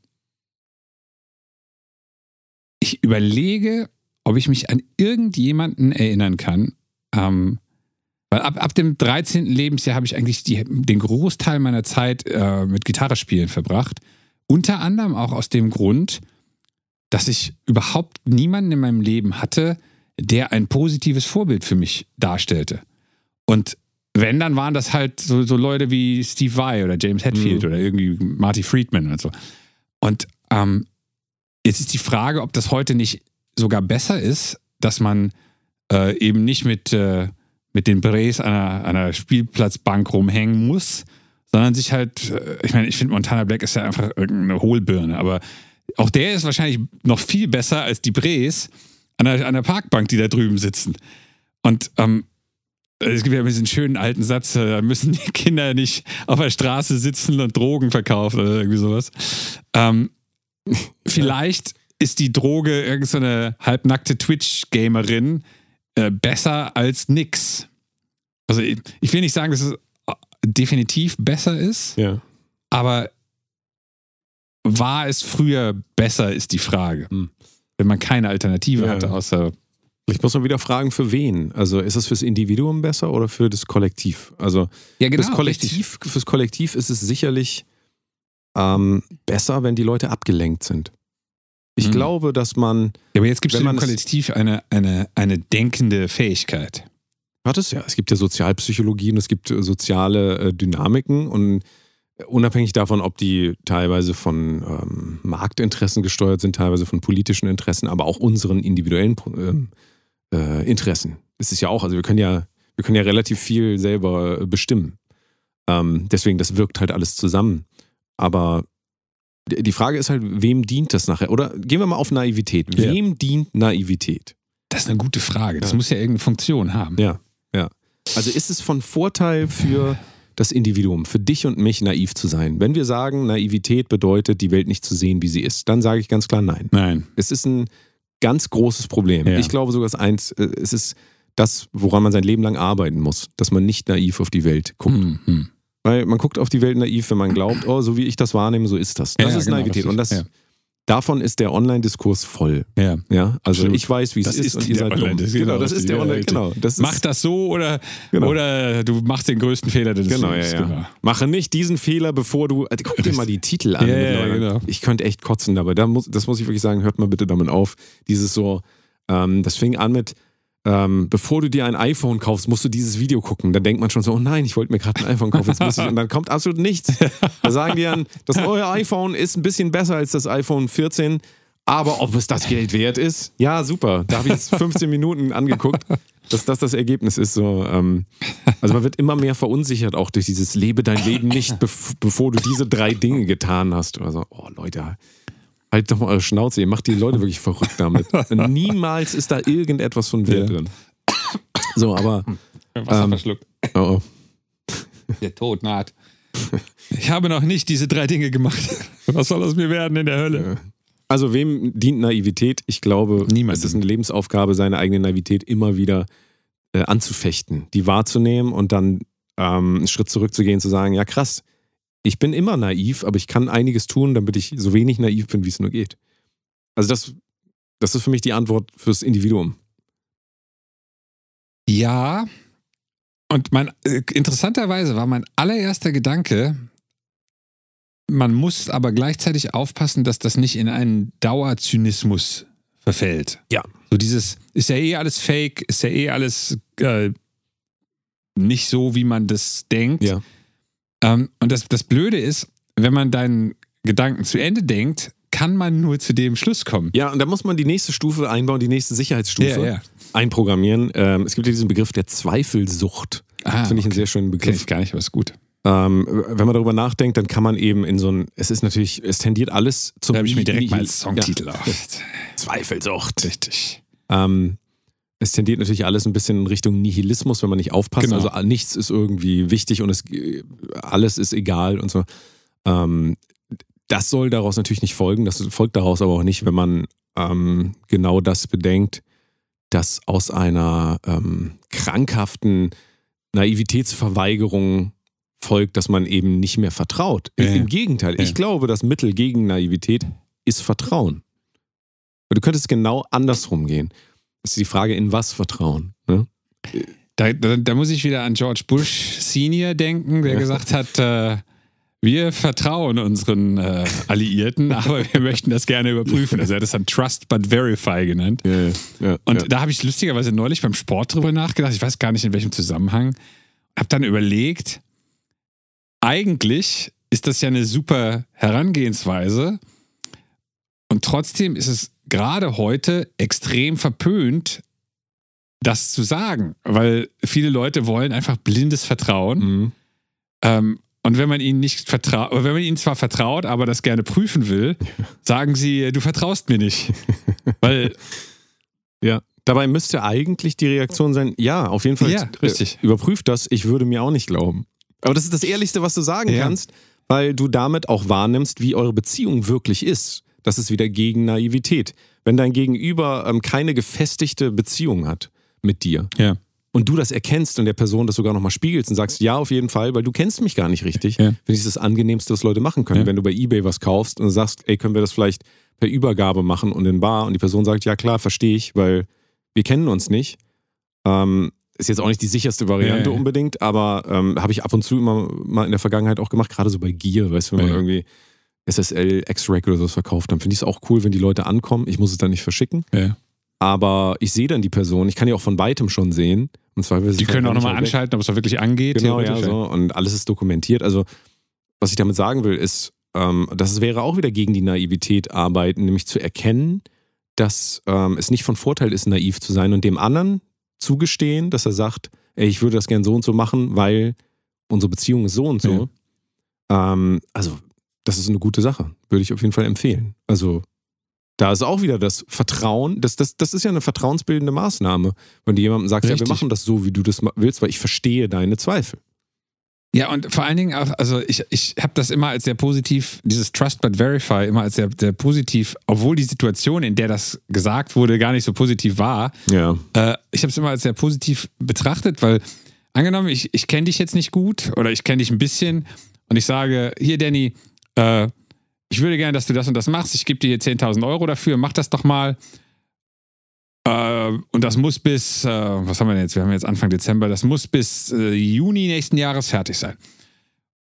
ich überlege, ob ich mich an irgendjemanden erinnern kann. Ähm, weil ab, ab dem 13. Lebensjahr habe ich eigentlich die, den Großteil meiner Zeit äh, mit Gitarre spielen verbracht. Unter anderem auch aus dem Grund, dass ich überhaupt niemanden in meinem Leben hatte, der ein positives Vorbild für mich darstellte. Und wenn, dann waren das halt so, so Leute wie Steve Vai oder James Hetfield Mhm. oder irgendwie Marty Friedman und so. Und ähm, jetzt ist die Frage, ob das heute nicht sogar besser ist, dass man äh, eben nicht mit, äh, mit den an einer, einer Spielplatzbank rumhängen muss, sondern sich halt, äh, ich meine, ich finde Montana Black ist ja einfach irgendeine Hohlbirne, aber auch der ist wahrscheinlich noch viel besser als die Brees an der, an der Parkbank, die da drüben sitzen. Und ähm, es gibt ja diesen schönen alten Satz, äh, da müssen die Kinder nicht auf der Straße sitzen und Drogen verkaufen oder irgendwie sowas. Ähm, vielleicht ist die Droge irgendeine halbnackte Twitch-Gamerin äh, besser als nix. Also ich, ich will nicht sagen, dass es äh, definitiv besser ist, Ja. aber war es früher besser, ist die Frage. Hm. Wenn man keine Alternative Ja. hatte, außer Ich muss mal wieder fragen, für wen? Also ist es fürs Individuum besser oder für das Kollektiv? Also ja, fürs, Kollektiv, fürs Kollektiv ist es sicherlich ähm, besser, wenn die Leute abgelenkt sind. Ich Mhm. glaube, dass man, Ja, aber jetzt gibt es im Kollektiv eine, eine, eine denkende Fähigkeit. hat es ja, es gibt ja Sozialpsychologie und es gibt äh, soziale äh, Dynamiken und unabhängig davon, ob die teilweise von ähm, Marktinteressen gesteuert sind, teilweise von politischen Interessen, aber auch unseren individuellen ähm, äh, Interessen. Es ist ja auch, also wir können ja, wir können ja relativ viel selber äh, bestimmen. Ähm, deswegen, das wirkt halt alles zusammen. Aber die Frage ist halt, wem dient das nachher? Oder gehen wir mal auf Naivität. Ja. Wem dient Naivität? Das ist eine gute Frage. Das Ja. muss ja irgendeine Funktion haben. Ja, ja. Also ist es von Vorteil für das Individuum, für dich und mich naiv zu sein? Wenn wir sagen, Naivität bedeutet, die Welt nicht zu sehen, wie sie ist, dann sage ich ganz klar nein. Nein. Es ist ein ganz großes Problem. Ja. Ich glaube sogar, es, eins, äh, es ist das, woran man sein Leben lang arbeiten muss, dass man nicht naiv auf die Welt guckt. Hm, hm. Weil man guckt auf die Welt naiv, wenn man glaubt, oh, so wie ich das wahrnehme, so ist das. Das Ja, ist genau, Naivität. richtig. Und das, Ja. Davon ist der Online-Diskurs voll. Ja. Ja, also Absolut. ich weiß, wie es Das ist, und ihr der seid dumm. Genau, das ist der ja, Online. Genau, das Mach das so oder, Genau. oder du machst den größten Fehler deines Genau, ja, Lebens. ja. Genau. Mache nicht diesen Fehler, bevor du. Also, guck dir mal die Titel an. Ja, ja, genau. Ich könnte echt kotzen dabei. Da muss, das muss ich wirklich sagen, hört mal bitte damit auf. Dieses so, ähm, das fing an mit, ähm, bevor du dir ein iPhone kaufst, musst du dieses Video gucken. Dann denkt man schon so, oh nein, ich wollte mir gerade ein iPhone kaufen, ich. Und dann kommt absolut nichts. Da sagen die dann, das neue iPhone ist ein bisschen besser als das iPhone 14. Aber ob es das Geld wert ist? Ja, super. Da habe ich jetzt 15 Minuten angeguckt, dass das das Ergebnis ist. So, ähm, also man wird immer mehr verunsichert auch durch dieses Lebe dein Leben nicht, bev bevor du diese drei Dinge getan hast. Also, oh Leute, halt doch mal eure Schnauze. Ihr macht die Leute wirklich verrückt damit. Niemals ist da irgendetwas von Wert Ja. drin. So, aber Wasser Ähm, verschluckt. oh, oh. Der Tod naht. Ich habe noch nicht diese drei Dinge gemacht. Was soll aus mir werden in der Hölle? Also wem dient Naivität? Ich glaube, Niemandem. es ist eine Lebensaufgabe, seine eigene Naivität immer wieder äh, anzufechten, die wahrzunehmen und dann ähm, einen Schritt zurückzugehen, zu sagen, ja krass, ich bin immer naiv, aber ich kann einiges tun, damit ich so wenig naiv bin, wie es nur geht. Also das, das ist für mich die Antwort fürs Individuum. Ja. Und mein äh, interessanterweise war mein allererster Gedanke, man muss aber gleichzeitig aufpassen, dass das nicht in einen Dauerzynismus verfällt. Ja. So dieses, ist ja eh alles fake, ist ja eh alles äh, nicht so, wie man das denkt. Ja. Ähm, und das, das Blöde ist, wenn man deinen Gedanken zu Ende denkt, kann man nur zu dem Schluss kommen. Ja, und da muss man die nächste Stufe einbauen, die nächste Sicherheitsstufe Ja, ja. einprogrammieren. Ähm, es gibt ja diesen Begriff der Zweifelsucht. Ah, finde ich einen okay. sehr schönen Kenn Begriff. ich gar nicht, aber ist gut. Ähm, wenn man darüber nachdenkt, dann kann man eben in so ein, es ist natürlich, es tendiert alles zum Da habe ich mir direkt mal als Songtitel auf. Ja, Zweifelsucht. Richtig. Ähm, es tendiert natürlich alles ein bisschen in Richtung Nihilismus, wenn man nicht aufpasst. Genau. Also nichts ist irgendwie wichtig und es, alles ist egal und so. Ähm, das soll daraus natürlich nicht folgen. Das folgt daraus aber auch nicht, wenn man ähm, genau das bedenkt, dass aus einer ähm, krankhaften Naivitätsverweigerung folgt, dass man eben nicht mehr vertraut. Ja. Im Gegenteil, ich Ja. glaube, das Mittel gegen Naivität ist Vertrauen. Du könntest genau andersrum gehen. Das ist die Frage, in was vertrauen. Ne? Da, da, da, muss ich wieder an George Bush Senior denken, der ja. gesagt hat, äh, wir vertrauen unseren äh, Alliierten, aber wir möchten das gerne überprüfen. Also er hat das dann Trust but Verify genannt. Ja, ja, und da habe ich lustigerweise neulich beim Sport drüber nachgedacht. Ich weiß gar nicht in welchem Zusammenhang. Habe dann überlegt, eigentlich ist das ja eine super Herangehensweise. Und trotzdem ist es gerade heute extrem verpönt, das zu sagen, weil viele Leute wollen einfach blindes Vertrauen. Mhm. Ähm, und wenn man ihnen nicht vertraut, wenn man ihnen zwar vertraut, aber das gerne prüfen will, sagen sie, du vertraust mir nicht. weil. Ja. Dabei müsste eigentlich die Reaktion sein, ja, auf jeden Fall. Ja, richtig. Äh, überprüft das, ich würde mir auch nicht glauben. Aber das ist das Ehrlichste, was du sagen ja. kannst, weil du damit auch wahrnimmst, wie eure Beziehung wirklich ist. Das ist wieder gegen Naivität. Wenn dein Gegenüber ähm, keine gefestigte Beziehung hat mit dir, ja und du das erkennst und der Person das sogar nochmal spiegelst und sagst, ja, auf jeden Fall, weil du kennst mich gar nicht richtig, ja. finde ich das Angenehmste, was Leute machen können. Ja. Wenn du bei Ebay was kaufst und sagst, ey, können wir das vielleicht per Übergabe machen und in Bar und die Person sagt, ja klar, verstehe ich, weil wir kennen uns nicht. Ähm, ist jetzt auch nicht die sicherste Variante unbedingt, aber ähm, habe ich ab und zu immer mal in der Vergangenheit auch gemacht, gerade so bei Gear, weißt du, wenn man irgendwie SSL, X-Rack oder sowas verkauft, dann finde ich es auch cool, wenn die Leute ankommen. Ich muss es dann nicht verschicken. Ja. Aber ich sehe dann die Person, ich kann die auch von weitem schon sehen. Und zwar, die können auch nochmal anschalten, ob es da wirklich angeht. Genau, ja, so. Und alles ist dokumentiert. Also, was ich damit sagen will, ist, ähm, das wäre auch wieder gegen die Naivität arbeiten, nämlich zu erkennen, dass ähm, es nicht von Vorteil ist, naiv zu sein und dem anderen zugestehen, dass er sagt, ey, ich würde das gern so und so machen, weil unsere Beziehung ist so und so. Ja. Ähm, also, das ist eine gute Sache. Würde ich auf jeden Fall empfehlen. Also, da ist auch wieder das Vertrauen, das, das, das ist ja eine vertrauensbildende Maßnahme, wenn du jemandem sagst, Richtig. ja, wir machen das so, wie du das willst, weil ich verstehe deine Zweifel. Ja, und vor allen Dingen auch, also ich, ich habe das immer als sehr positiv, dieses Trust but Verify, immer als sehr, sehr positiv, obwohl die Situation, in der das gesagt wurde, gar nicht so positiv war. Ja. Äh, ich habe es immer als sehr positiv betrachtet, weil angenommen, ich, ich kenne dich jetzt nicht gut oder ich kenne dich ein bisschen und ich sage, hier Danny, äh, ich würde gerne, dass du das und das machst, ich gebe dir hier 10.000 Euro dafür, mach das doch mal. Äh, und das muss bis, äh, was haben wir denn jetzt? Wir haben jetzt Anfang Dezember, das muss bis äh, Juni nächsten Jahres fertig sein.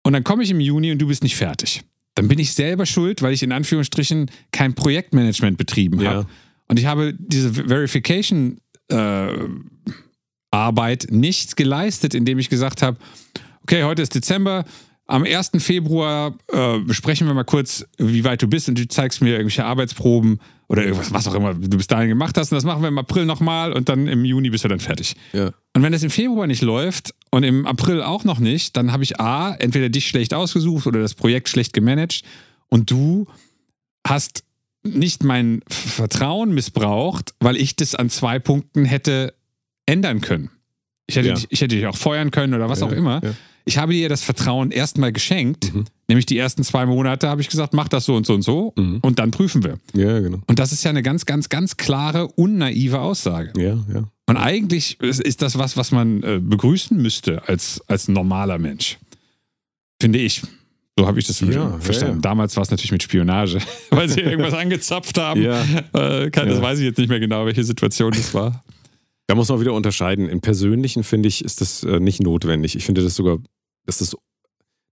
Und dann komme ich im Juni und du bist nicht fertig. Dann bin ich selber schuld, weil ich in Anführungsstrichen kein Projektmanagement betrieben habe. Ja. Und ich habe diese Verification äh, Arbeit nicht geleistet, indem ich gesagt habe, okay, heute ist Dezember, am 1. Februar äh, besprechen wir mal kurz, wie weit du bist und du zeigst mir irgendwelche Arbeitsproben oder irgendwas, was auch immer du bis dahin gemacht hast. Und das machen wir im April nochmal und dann im Juni bist du dann fertig. Ja. Und wenn das im Februar nicht läuft und im April auch noch nicht, dann habe ich A, entweder dich schlecht ausgesucht oder das Projekt schlecht gemanagt und du hast nicht mein Vertrauen missbraucht, weil ich das an zwei Punkten hätte ändern können. Ich hätte, ja. dich, ich hätte dich auch feuern können oder was ja, auch immer. Ja ich habe dir das Vertrauen erstmal geschenkt, mhm. nämlich die ersten zwei Monate habe ich gesagt, mach das so und so und so mhm. und dann prüfen wir. Ja, genau. Und das ist ja eine ganz, ganz, ganz klare, unnaive Aussage. Ja, ja. Und eigentlich ist das was, was man äh, begrüßen müsste als, als normaler Mensch. Finde ich. So habe ich das ja, verstanden. Ja, Damals war es natürlich mit Spionage, weil sie irgendwas angezapft haben. Ja. Äh, kann, das weiß ich jetzt nicht mehr genau, welche Situation das war. Da muss man wieder unterscheiden. Im Persönlichen finde ich, ist das äh, nicht notwendig. Ich finde das sogar, dass das,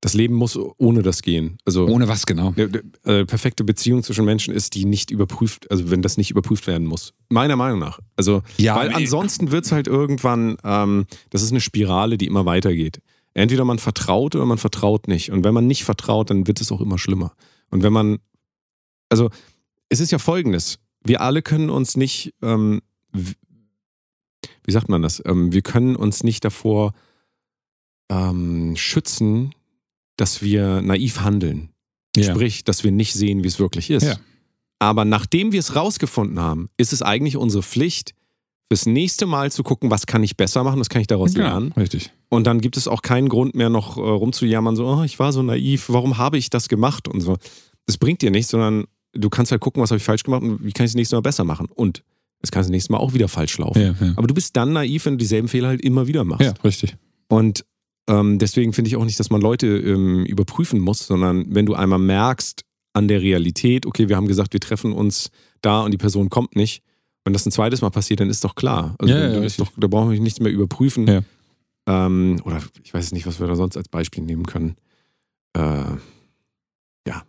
das Leben muss ohne das gehen. Also, ohne was genau? Eine, eine perfekte Beziehung zwischen Menschen ist, die nicht überprüft, also wenn das nicht überprüft werden muss. Meiner Meinung nach. Also, ja, weil ansonsten wird es halt irgendwann, ähm, das ist eine Spirale, die immer weitergeht. Entweder man vertraut oder man vertraut nicht. Und wenn man nicht vertraut, dann wird es auch immer schlimmer. Und wenn man, also es ist ja folgendes, wir alle können uns nicht ähm, wie sagt man das? Ähm, wir können uns nicht davor ähm, schützen, dass wir naiv handeln. Ja. Sprich, dass wir nicht sehen, wie es wirklich ist. Ja. Aber nachdem wir es rausgefunden haben, ist es eigentlich unsere Pflicht, fürs nächste Mal zu gucken, was kann ich besser machen, was kann ich daraus ja, lernen. Richtig. Und dann gibt es auch keinen Grund mehr noch äh, rumzujammern, so, oh, ich war so naiv, warum habe ich das gemacht und so. Das bringt dir nichts, sondern du kannst halt gucken, was habe ich falsch gemacht und wie kann ich das nächste Mal besser machen. Und es kann das nächste Mal auch wieder falsch laufen. Ja, ja. Aber du bist dann naiv, wenn du dieselben Fehler halt immer wieder machst. Ja, richtig. Und ähm, deswegen finde ich auch nicht, dass man Leute ähm, überprüfen muss, sondern wenn du einmal merkst, an der Realität, okay, wir haben gesagt, wir treffen uns da und die Person kommt nicht. Wenn das ein zweites Mal passiert, dann ist doch klar. Also Ja, ja, ist doch, da brauchen wir nichts mehr überprüfen. Ja. Ähm, oder ich weiß nicht, was wir da sonst als Beispiel nehmen können. Äh, ja,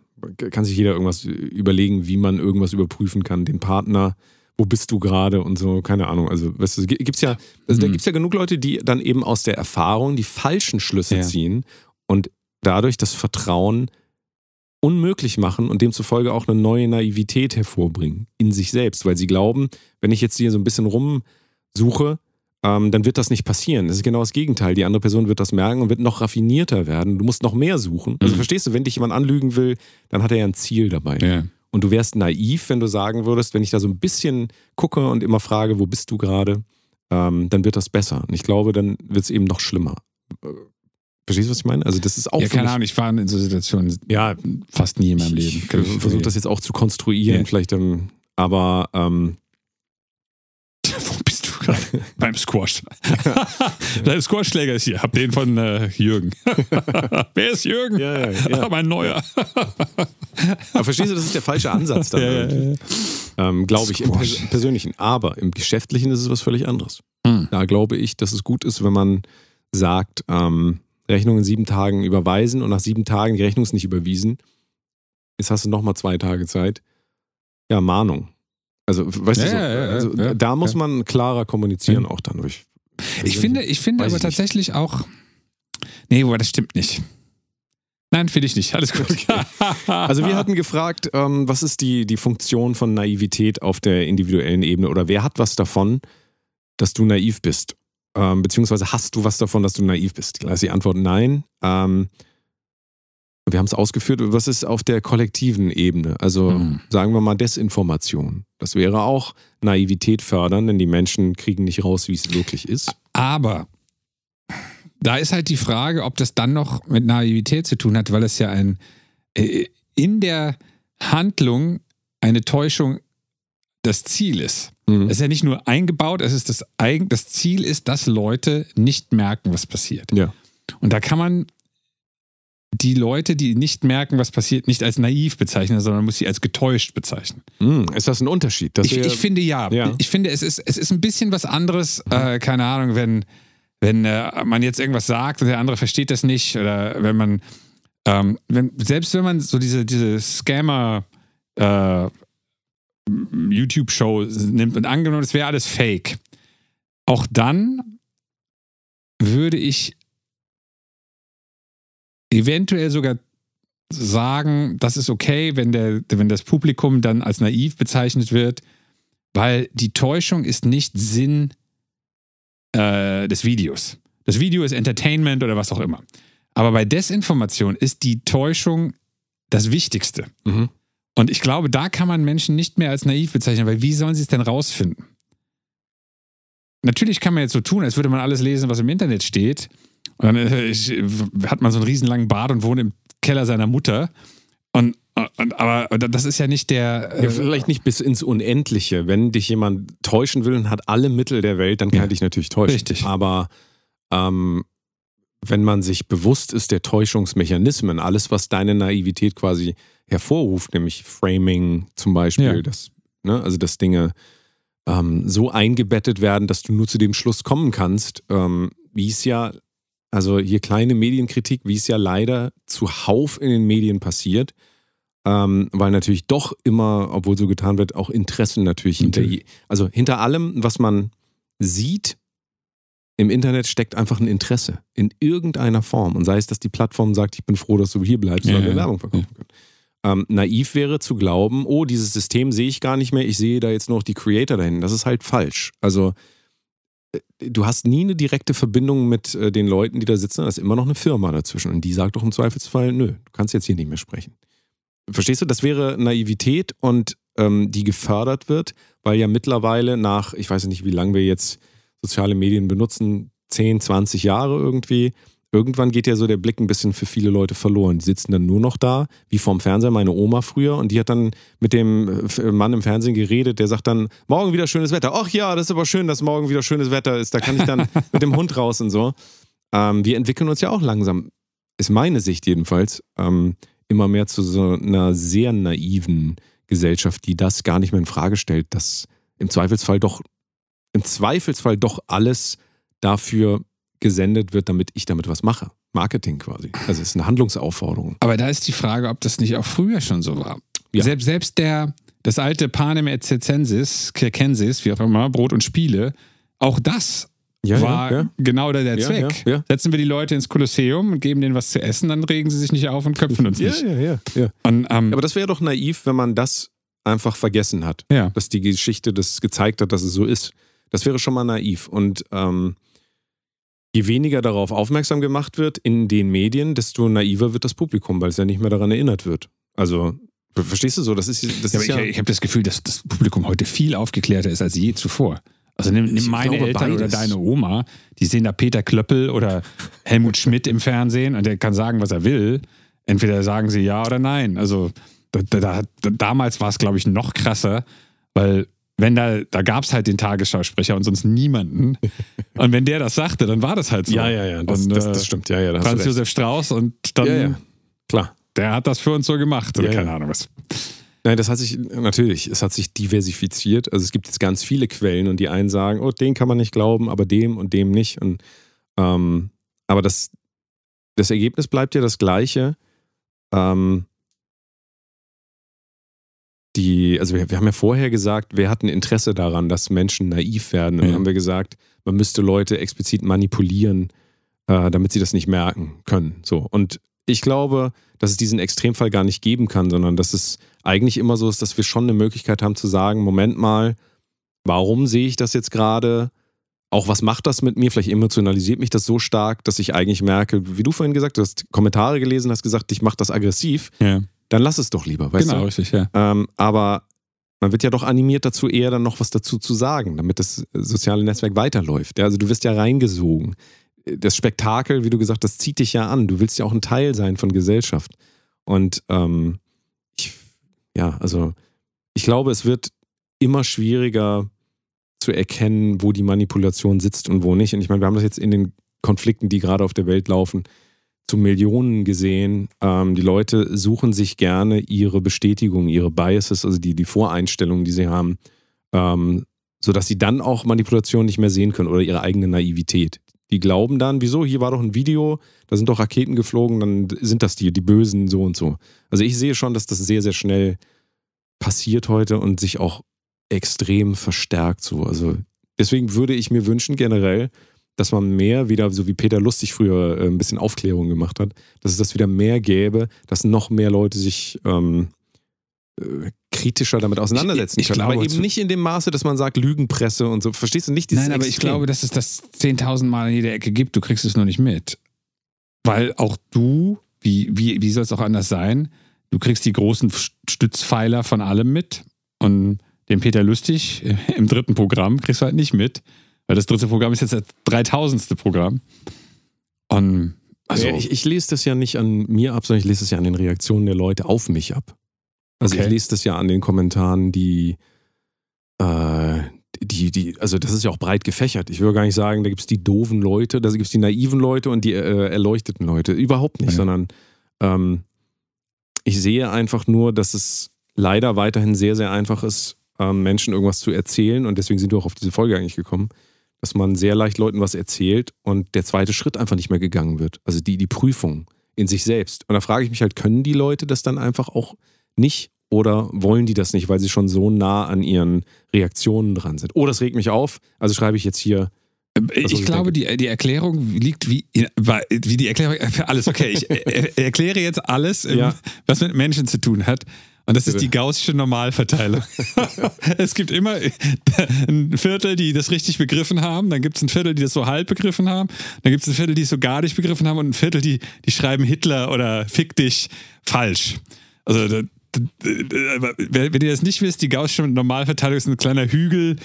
kann sich jeder irgendwas überlegen, wie man irgendwas überprüfen kann. Den Partner, wo bist du gerade und so, keine Ahnung. Also, weißt du, gibt's ja, also da Mhm. gibt es ja genug Leute, die dann eben aus der Erfahrung die falschen Schlüsse Ja. ziehen und dadurch das Vertrauen unmöglich machen und demzufolge auch eine neue Naivität hervorbringen in sich selbst, weil sie glauben, wenn ich jetzt hier so ein bisschen rumsuche, ähm, dann wird das nicht passieren. Das ist genau das Gegenteil. Die andere Person wird das merken und wird noch raffinierter werden. Du musst noch mehr suchen. Also Mhm. verstehst du, wenn dich jemand anlügen will, dann hat er ja ein Ziel dabei. Ja. Und du wärst naiv, wenn du sagen würdest, wenn ich da so ein bisschen gucke und immer frage, wo bist du gerade, ähm, dann wird das besser. Und ich glaube, dann wird es eben noch schlimmer. Äh, Verstehst du, was ich meine? Also das ist auch ja, keine Ahnung, ich war in so Situationen Ja, fast nie in meinem Leben. ich versuche das jetzt auch zu konstruieren, Ja. vielleicht, ähm, aber ähm, Beim Squash. Dein Squashschläger ist hier. Hab den von äh, Jürgen. Wer ist Jürgen? Ja, ja, ja. mein neuer. aber verstehst du, das ist der falsche Ansatz dann. Ja, ja. Ähm, glaube ich, im. Pers Persönlichen. Aber im Geschäftlichen ist es was völlig anderes. Hm. Da glaube ich, dass es gut ist, wenn man sagt, ähm, Rechnung in sieben Tagen überweisen und nach sieben Tagen die Rechnung ist nicht überwiesen. Jetzt hast du nochmal zwei Tage Zeit. Ja, Mahnung. Also, weißt du, Ja, so, ja, ja, also, ja, da muss man klarer kommunizieren auch dann durch. Ich finde, ich finde Weiß aber ich nicht. tatsächlich auch. Nee, boah, das stimmt nicht. Nein, finde ich nicht. Alles gut. Also wir hatten gefragt, ähm, was ist die, die Funktion von Naivität auf der individuellen Ebene oder wer hat was davon, dass du naiv bist? Ähm, beziehungsweise hast du was davon, dass du naiv bist? Da ist die Antwort nein. Ähm, wir haben es ausgeführt. Was ist auf der kollektiven Ebene? Also Hm. sagen wir mal Desinformation. Das wäre auch Naivität fördern, denn die Menschen kriegen nicht raus, wie es wirklich ist. Aber da ist halt die Frage, ob das dann noch mit Naivität zu tun hat, weil es ja ein äh, in der Handlung eine Täuschung das Ziel ist. Mhm. Es ist ja nicht nur eingebaut, es ist das Eigen, das Ziel ist, dass Leute nicht merken, was passiert. Ja. Und da kann man die Leute, die nicht merken, was passiert, nicht als naiv bezeichnen, sondern man muss sie als getäuscht bezeichnen. Mhm. Ist das ein Unterschied? Ich, wäre- ich finde ja. Ja. Ich finde, es ist, es ist ein bisschen was anderes, äh, keine Ahnung, wenn, wenn äh, man jetzt irgendwas sagt und der andere versteht das nicht oder wenn man, ähm, wenn, selbst wenn man so diese, diese Scammer äh, YouTube-Show nimmt und angenommen, es wäre alles fake, auch dann würde ich eventuell sogar sagen, das ist okay, wenn, der, wenn das Publikum dann als naiv bezeichnet wird, weil die Täuschung ist nicht Sinn äh, des Videos. Das Video ist Entertainment oder was auch immer. Aber bei Desinformation ist die Täuschung das Wichtigste. Mhm. Und ich glaube, da kann man Menschen nicht mehr als naiv bezeichnen, weil wie sollen sie es denn rausfinden? Natürlich kann man jetzt so tun, als würde man alles lesen, was im Internet steht. Und dann äh, hat man so einen riesenlangen Bart und wohnt im Keller seiner Mutter. Und, und aber das ist ja nicht der. Ja, Äh, vielleicht nicht bis ins Unendliche. Wenn dich jemand täuschen will und hat alle Mittel der Welt, dann kann Ja. er dich natürlich täuschen. Richtig. Aber ähm, wenn man sich bewusst ist der Täuschungsmechanismen, alles, was deine Naivität quasi hervorruft, nämlich Framing zum Beispiel, Ja. das, ne, also dass Dinge ähm, so eingebettet werden, dass du nur zu dem Schluss kommen kannst, ähm, wie es ja, also hier kleine Medienkritik, wie es ja leider zuhauf in den Medien passiert, ähm, weil natürlich doch immer, obwohl so getan wird, auch Interessen natürlich hinter, Natürlich. je- also hinter allem, was man sieht im Internet steckt einfach ein Interesse in irgendeiner Form und sei es, dass die Plattform sagt, ich bin froh, dass du hier bleibst, Ja, weil wir ja. Werbung verkaufen können. Ähm, naiv wäre zu glauben, oh, dieses System sehe ich gar nicht mehr, ich sehe da jetzt nur noch die Creator dahin. Das ist halt falsch. Also du hast nie eine direkte Verbindung mit äh, den Leuten, die da sitzen, da ist immer noch eine Firma dazwischen und die sagt doch im Zweifelsfall, nö, du kannst jetzt hier nicht mehr sprechen. Verstehst du? Das wäre Naivität und ähm, die gefördert wird, weil ja mittlerweile nach, ich weiß nicht, wie lange wir jetzt soziale Medien benutzen, 10, 20 Jahre irgendwie, irgendwann geht ja so der Blick ein bisschen für viele Leute verloren. Die sitzen dann nur noch da, wie vorm Fernseher, meine Oma früher, und die hat dann mit dem äh, Mann im Fernsehen geredet, der sagt dann, morgen wieder schönes Wetter. Ach ja, das ist aber schön, dass morgen wieder schönes Wetter ist. Da kann ich dann mit dem Hund raus und so. Ähm, wir entwickeln uns ja auch langsam, ist meine Sicht jedenfalls, ähm, immer mehr zu so einer sehr naiven Gesellschaft, die das gar nicht mehr in Frage stellt, dass im Zweifelsfall doch, im Zweifelsfall doch alles dafür gesendet wird, damit ich damit was mache. Marketing quasi. Also es ist eine Handlungsaufforderung. Aber da ist die Frage, ob das nicht auch früher schon so war. Ja. Selbst, selbst der, das alte Panem et Circensis, Circensis, wie auch immer, Brot und Spiele, auch das Ja, ja, war ja. genau der, der Ja, Zweck. ja, ja. Setzen wir die Leute ins Kolosseum und geben denen was zu essen, dann regen sie sich nicht auf und köpfen uns Ja, nicht. ja, ja, ja. Und, ähm, Aber das wäre doch naiv, wenn man das einfach vergessen hat. ja. Dass die Geschichte das gezeigt hat, dass es so ist. Das wäre schon mal naiv. Und ähm, je weniger darauf aufmerksam gemacht wird in den Medien, desto naiver wird das Publikum, weil es ja nicht mehr daran erinnert wird. Also, ver- verstehst du so? Das ist, das Ja, ist ja. ich, ich habe das Gefühl, dass das Publikum heute viel aufgeklärter ist als je zuvor. Also nimm, nimm meine glaube, Eltern beides. oder deine Oma, die sehen da Peter Klöppel oder Helmut Schmidt im Fernsehen und der kann sagen, was er will. Entweder sagen sie ja oder nein. Also da, da, da, damals war es, glaube ich, noch krasser, weil wenn da, da gab es halt den Tagesschausprecher und sonst niemanden. Und wenn der das sagte, dann war das halt so. ja, ja, ja. Das, und, das, äh, das stimmt. Ja, ja. Franz. Josef Strauß und dann, Ja, ja. Klar. der hat das für uns so gemacht. Oder Ja, keine. Ahnung was. Nein, das hat sich natürlich, es hat sich diversifiziert. Also es gibt jetzt ganz viele Quellen und die einen sagen, oh, den kann man nicht glauben, aber dem und dem nicht. Und, ähm, aber das, das Ergebnis bleibt ja das gleiche. Ähm, die, also wir, wir haben ja vorher gesagt, wer hat ein Interesse daran, dass Menschen naiv werden? Und dann Ja. haben wir gesagt, man müsste Leute explizit manipulieren, äh, damit sie das nicht merken können. So. Und ich glaube, dass es diesen Extremfall gar nicht geben kann, sondern dass es eigentlich immer so ist, dass wir schon eine Möglichkeit haben zu sagen, Moment mal, warum sehe ich das jetzt gerade? Auch was macht das mit mir? Vielleicht emotionalisiert mich das so stark, dass ich eigentlich merke, wie du vorhin gesagt hast Kommentare gelesen, hast gesagt, ich mache das aggressiv, Ja, dann lass es doch lieber, weißt genau, du? richtig, ja. Ähm, aber man wird ja doch animiert dazu, eher dann noch was dazu zu sagen, damit das soziale Netzwerk weiterläuft. Ja, also du wirst ja reingesogen. Das Spektakel, wie du gesagt hast, zieht dich ja an. Du willst ja auch ein Teil sein von Gesellschaft. Und ähm, ich, ja, also ich glaube, es wird immer schwieriger zu erkennen, wo die Manipulation sitzt und wo nicht. Und ich meine, wir haben das jetzt in den Konflikten, die gerade auf der Welt laufen, zu Millionen gesehen. Ähm, die Leute suchen sich gerne ihre Bestätigung, ihre Biases, also die, die Voreinstellungen, die sie haben, ähm, sodass sie dann auch Manipulation nicht mehr sehen können oder ihre eigene Naivität. Die glauben dann, wieso, hier war doch ein Video, da sind doch Raketen geflogen, dann sind das die, die Bösen so und so. Also ich sehe schon, dass das sehr, sehr schnell passiert heute und sich auch extrem verstärkt so. Also deswegen würde ich mir wünschen generell, dass man mehr wieder, so wie Peter Lustig früher äh, ein bisschen Aufklärung gemacht hat, dass es das wieder mehr gäbe, dass noch mehr Leute sich ähm, äh, kritischer damit auseinandersetzen Ich- ich können. aber glaube, eben zu- nicht in dem Maße, dass man sagt Lügenpresse und so. Verstehst du nicht? Dieses Nein, aber ich Extrem. glaube, dass es das 10.000 Mal in jeder Ecke gibt. Du kriegst es nur nicht mit. Weil auch du, wie, wie, wie soll es auch anders sein, du kriegst die großen Stützpfeiler von allem mit. Und den Peter Lustig im dritten Programm kriegst du halt nicht mit. Weil das dritte Programm ist jetzt das 3000. Programm. Und also, ich, ich lese das ja nicht an mir ab, sondern ich lese es ja an den Reaktionen der Leute auf mich ab. Also Okay. ich lese das ja an den Kommentaren, die, äh, die, die, also das ist ja auch breit gefächert. Ich will gar nicht sagen, da gibt es die doofen Leute, da gibt es die naiven Leute und die äh, erleuchteten Leute. Überhaupt nicht, Ja. sondern ähm, ich sehe einfach nur, dass es leider weiterhin sehr, sehr einfach ist, ähm, Menschen irgendwas zu erzählen und deswegen sind wir auch auf diese Folge eigentlich gekommen, dass man sehr leicht Leuten was erzählt und der zweite Schritt einfach nicht mehr gegangen wird. Also die, die Prüfung in sich selbst. Und da frage ich mich halt, können die Leute das dann einfach auch nicht oder wollen die das nicht, weil sie schon so nah an ihren Reaktionen dran sind? Oh, das regt mich auf, also schreibe ich jetzt hier. ich, ich glaube, die, die Erklärung liegt wie, wie die Erklärung für alles. Okay, ich er, erkläre jetzt alles, ähm, Ja. was mit Menschen zu tun hat. Und das ist die gaußsche Normalverteilung. es gibt immer ein Viertel, die das richtig begriffen haben, dann gibt es ein Viertel, die das so halb begriffen haben, dann gibt es ein Viertel, die es so gar nicht begriffen haben und ein Viertel, die, die schreiben Hitler oder Fick dich falsch. Also da, wenn ihr das nicht wisst, die gaußsche Normalverteilung ist ein kleiner Hügel,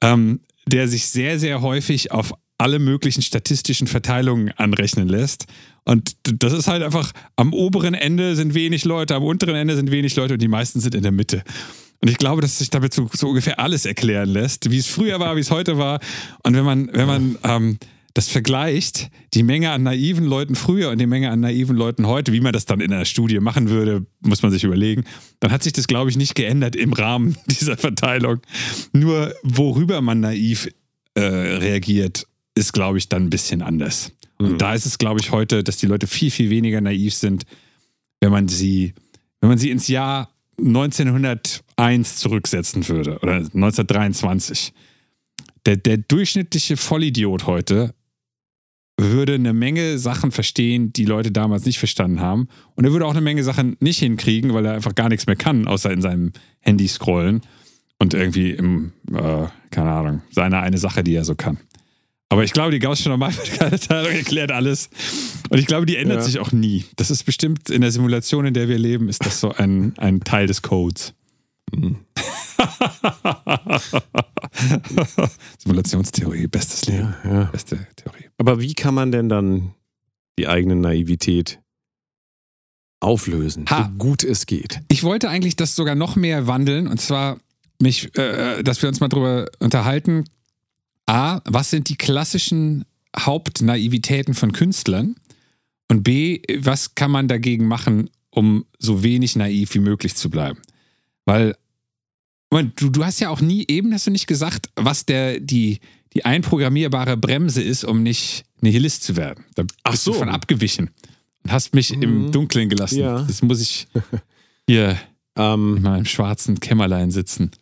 ähm, der sich sehr, sehr häufig auf alle möglichen statistischen Verteilungen anrechnen lässt. Und das ist halt einfach, am oberen Ende sind wenig Leute, am unteren Ende sind wenig Leute und die meisten sind in der Mitte. Und ich glaube, dass sich damit so, so ungefähr alles erklären lässt, wie es früher war, wie es heute war. Und wenn man, wenn man ähm, das vergleicht die Menge an naiven Leuten früher und die Menge an naiven Leuten heute, wie man das dann in einer Studie machen würde, muss man sich überlegen. Dann hat sich das, glaube ich, nicht geändert im Rahmen dieser Verteilung. Nur worüber man naiv äh, reagiert, ist, glaube ich, dann ein bisschen anders. Und Mhm. da ist es, glaube ich, heute, dass die Leute viel, viel weniger naiv sind, wenn man sie, wenn man sie ins Jahr 1901 zurücksetzen würde oder 1923. Der, der durchschnittliche Vollidiot heute würde eine Menge Sachen verstehen, die Leute damals nicht verstanden haben. Und er würde auch eine Menge Sachen nicht hinkriegen, weil er einfach gar nichts mehr kann, außer in seinem Handy scrollen und irgendwie im, äh, keine Ahnung, seine eine Sache, die er so kann. Aber ich glaube, die Gaußsche Normalverteilung erklärt alles. Und ich glaube, die ändert Ja. sich auch nie. Das ist bestimmt in der Simulation, in der wir leben, ist das so ein, ein Teil des Codes. Simulationstheorie, bestes Leben. Ja, ja. Beste Theorie. Aber wie kann man denn dann die eigene Naivität auflösen, Ha. so gut es geht? Ich wollte eigentlich das sogar noch mehr wandeln und zwar mich, äh, dass wir uns mal drüber unterhalten. A, was sind die klassischen Hauptnaivitäten von Künstlern? Und B, was kann man dagegen machen, um so wenig naiv wie möglich zu bleiben? Weil, du, du hast ja auch nie, eben hast du nicht gesagt, was der, die, die einprogrammierbare Bremse ist, um nicht Nihilist zu werden. Da Ach bist so. du von abgewichen und hast mich im Mhm. Dunkeln gelassen. Ja. Das muss ich hier in Ähm, meinem schwarzen Kämmerlein sitzen.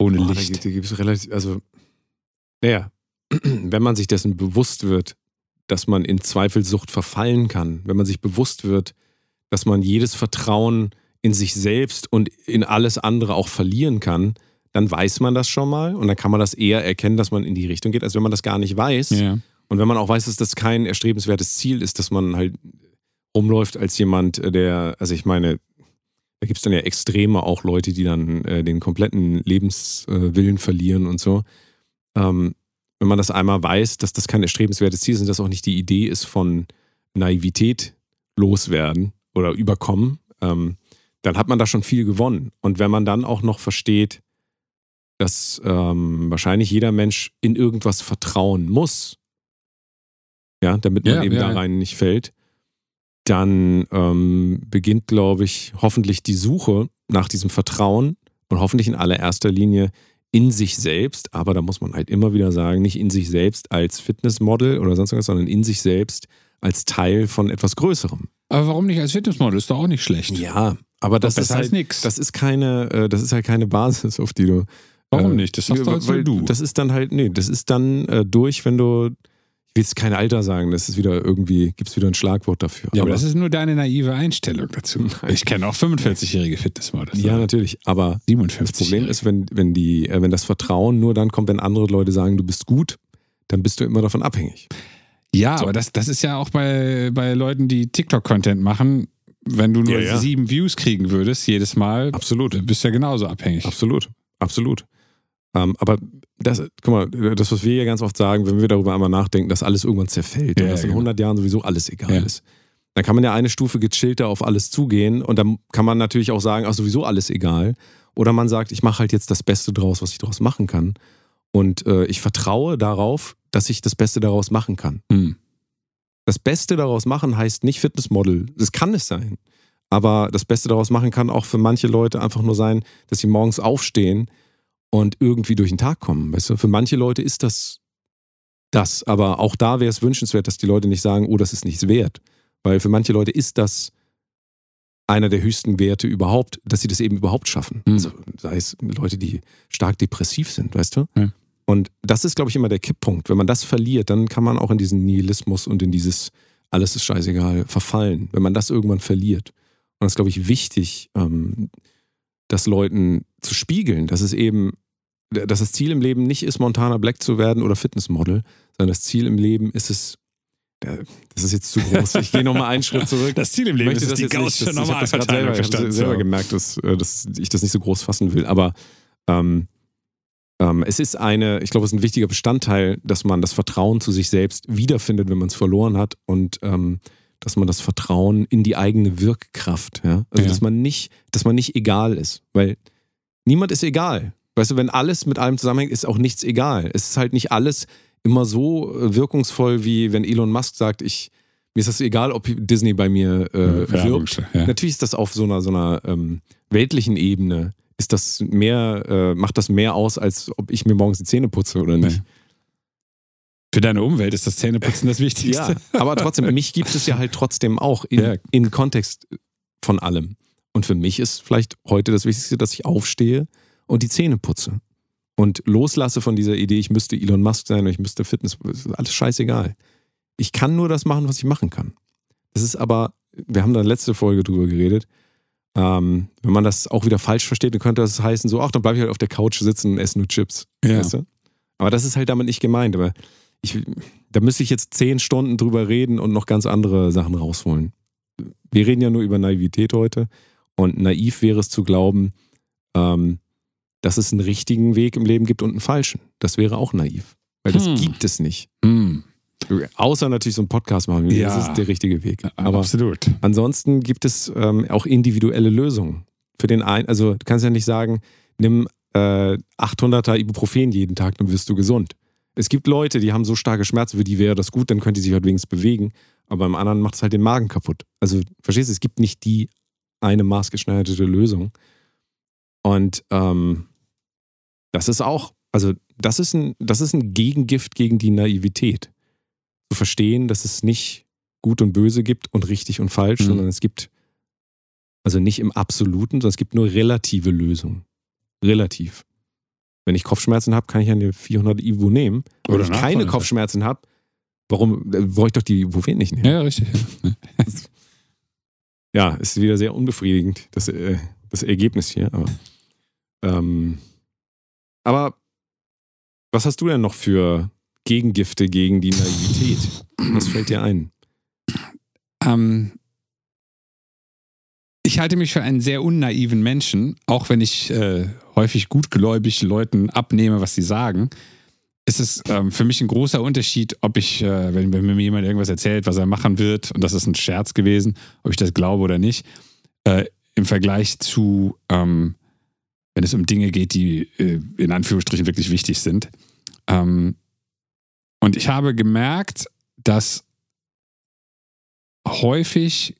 Ohne oh, da Licht. gibt- da gibt's relativ, also, naja, wenn man sich dessen bewusst wird, dass man in Zweifelssucht verfallen kann, wenn man sich bewusst wird, dass man jedes Vertrauen in sich selbst und in alles andere auch verlieren kann, dann weiß man das schon mal und dann kann man das eher erkennen, dass man in die Richtung geht, als wenn man das gar nicht weiß. Ja. Und wenn man auch weiß, dass das kein erstrebenswertes Ziel ist, dass man halt rumläuft als jemand, äh, der, also ich meine, da gibt es dann ja Extreme auch Leute, die dann äh, den kompletten Lebenswillen verlieren und so. Ähm, wenn man das einmal weiß, dass das kein erstrebenswertes Ziel ist und das auch nicht die Idee ist von Naivität loswerden oder überkommen, ähm, dann hat man da schon viel gewonnen. Und wenn man dann auch noch versteht, dass ähm, wahrscheinlich jeder Mensch in irgendwas vertrauen muss, ja, damit man Ja, eben ja, da ja. rein nicht fällt, dann ähm, beginnt, glaube ich, hoffentlich die Suche nach diesem Vertrauen und hoffentlich in allererster Linie in sich selbst, aber da muss man halt immer wieder sagen, nicht in sich selbst als Fitnessmodel oder sonst was, sondern in sich selbst als Teil von etwas Größerem. Aber warum nicht als Fitnessmodel? Ist doch auch nicht schlecht. Ja, aber das besser ist halt nix. Das ist keine, äh, das ist halt keine Basis, auf die du. Warum äh, nicht? Das nee, du als weil du. Das ist dann halt, nee, das ist dann äh, durch, wenn du, ich will jetzt kein Alter sagen, das ist wieder irgendwie, gibt es wieder ein Schlagwort dafür. ja, aber das ist nur deine naive Einstellung dazu. Ich kenne auch 45-jährige Fitnessmodels. ja, natürlich, aber 57. das Problem ist, wenn, wenn, die, äh, wenn das Vertrauen nur dann kommt, wenn andere Leute sagen, du bist gut, dann bist du immer davon abhängig. Ja, So. aber das, das ist ja auch bei, bei Leuten, die TikTok-Content machen. Wenn du nur Ja, ja. sieben Views kriegen würdest jedes Mal, Absolut. bist du ja genauso abhängig. Absolut, absolut. Ähm, aber das, guck mal, das, was wir ja ganz oft sagen, wenn wir darüber einmal nachdenken, dass alles irgendwann zerfällt Ja, und dass in genau. 100 Jahren sowieso alles egal ist, dann kann man ja eine Stufe gechillter auf alles zugehen und dann kann man natürlich auch sagen, ach sowieso alles egal. Oder man sagt, ich mache halt jetzt das Beste draus, was ich daraus machen kann. Und äh, ich vertraue darauf, dass ich das Beste daraus machen kann. Hm. Das Beste daraus machen heißt nicht Fitnessmodel. Das kann es sein. Aber das Beste daraus machen kann auch für manche Leute einfach nur sein, dass sie morgens aufstehen und irgendwie durch den Tag kommen. Weißt du? Für manche Leute ist das das. Aber auch da wäre es wünschenswert, dass die Leute nicht sagen, oh, das ist nichts wert. Weil für manche Leute ist das einer der höchsten Werte überhaupt, dass sie das eben überhaupt schaffen. Mhm. Also sei es Leute, die stark depressiv sind, weißt du? Ja. Und das ist, glaube ich, immer der Kipppunkt. Wenn man das verliert, dann kann man auch in diesen Nihilismus und in dieses alles ist scheißegal verfallen, wenn man das irgendwann verliert. Und das ist, glaube ich, wichtig, ähm, das Leuten zu spiegeln, dass es eben, dass das Ziel im Leben nicht ist, Montana Black zu werden oder Fitnessmodel, sondern das Ziel im Leben ist es, äh, das ist jetzt zu groß. Ich gehe nochmal einen Schritt zurück. Das Ziel im Leben ist es, die ich hab grad Normalverteilung selber, ich habe selber haben. gemerkt, dass, äh, dass ich das nicht so groß fassen will. Aber ähm, ähm, es ist eine, ich glaube, es ist ein wichtiger Bestandteil, dass man das Vertrauen zu sich selbst wiederfindet, wenn man es verloren hat und ähm, dass man das Vertrauen in die eigene Wirkkraft, ja, also Ja. dass man nicht, dass man nicht egal ist, weil niemand ist egal. Weißt du, wenn alles mit allem zusammenhängt, ist auch nichts egal. Es ist halt nicht alles immer so äh, wirkungsvoll, wie wenn Elon Musk sagt, ich, mir ist das egal, ob Disney bei mir äh, Werbung, wirbt. ja. Natürlich ist das auf so einer, so einer ähm, weltlichen Ebene, ist das mehr, äh, macht das mehr aus, als ob ich mir morgens die Zähne putze oder nicht. Nee. Für deine Umwelt ist das Zähneputzen das Wichtigste. Ja, aber trotzdem, mich gibt es ja halt trotzdem auch in, Ja. in Kontext von allem. Und für mich ist vielleicht heute das Wichtigste, dass ich aufstehe und die Zähne putze. Und loslasse von dieser Idee, ich müsste Elon Musk sein oder ich müsste Fitness, alles scheißegal. Ich kann nur das machen, was ich machen kann. Das ist aber, wir haben da letzte Folge drüber geredet, ähm, wenn man das auch wieder falsch versteht, dann könnte das heißen, so, ach, dann bleibe ich halt auf der Couch sitzen und esse nur Chips. Ja. Weißt du? Aber das ist halt damit nicht gemeint. Aber ich, da müsste ich jetzt zehn Stunden drüber reden und noch ganz andere Sachen rausholen. Wir reden ja nur über Naivität heute. Und naiv wäre es zu glauben, ähm, dass es einen richtigen Weg im Leben gibt und einen falschen. Das wäre auch naiv. Weil das Hm. gibt es nicht. Hm, Außer natürlich so einen Podcast machen. Ja. Das ist der richtige Weg. Aber absolut. Ansonsten gibt es ähm, auch individuelle Lösungen. Für den einen, also du kannst ja nicht sagen, nimm äh, 800er Ibuprofen jeden Tag, dann wirst du gesund. Es gibt Leute, die haben so starke Schmerzen, für die wäre das gut, dann können die sich halt wenigstens bewegen, aber beim anderen macht es halt den Magen kaputt. Also verstehst du, es gibt nicht die eine maßgeschneiderte Lösung. Und ähm, das ist auch, also das ist, ein, das ist ein Gegengift gegen die Naivität. Zu verstehen, dass es nicht gut und böse gibt und richtig und falsch, Mhm. sondern es gibt, also nicht im Absoluten, sondern es gibt nur relative Lösungen. Relativ. Wenn ich Kopfschmerzen habe, kann ich eine 400 Ibu nehmen. Wenn Oder ich keine. Kopfschmerzen habe, warum äh, brauche ich doch die Ibuprofen nicht nehmen? Ja, richtig. Ja. Ja, ist wieder sehr unbefriedigend, das, äh, das Ergebnis hier. Aber, ähm, aber was hast du denn noch für Gegengifte gegen die Naivität? Was fällt dir ein? Ähm, ich halte mich für einen sehr unnaiven Menschen, auch wenn ich äh, häufig gutgläubig Leuten abnehme, was sie sagen. Ist es ähm, für mich ein großer Unterschied, ob ich, äh, wenn, wenn mir jemand irgendwas erzählt, was er machen wird, und das ist ein Scherz gewesen, ob ich das glaube oder nicht, äh, im Vergleich zu, ähm, wenn es um Dinge geht, die äh, in Anführungsstrichen wirklich wichtig sind. Ähm, und ich habe gemerkt, dass häufig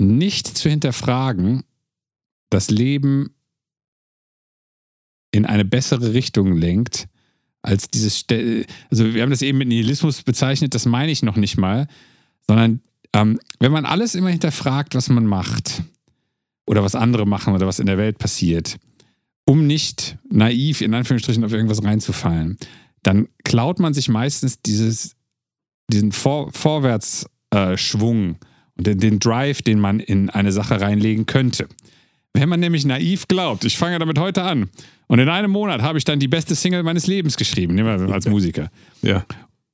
nicht zu hinterfragen, das Leben in eine bessere Richtung lenkt, als dieses, Ste also wir haben das eben mit Nihilismus bezeichnet, das meine ich noch nicht mal, sondern ähm, wenn man alles immer hinterfragt, was man macht oder was andere machen oder was in der Welt passiert, um nicht naiv in Anführungsstrichen auf irgendwas reinzufallen, dann klaut man sich meistens dieses, diesen Vor Vorwärtsschwung äh, und den, den Drive, den man in eine Sache reinlegen könnte. Wenn man nämlich naiv glaubt, ich fange damit heute an und in einem Monat habe ich dann die beste Single meines Lebens geschrieben, nehmen wir als Musiker. Ja.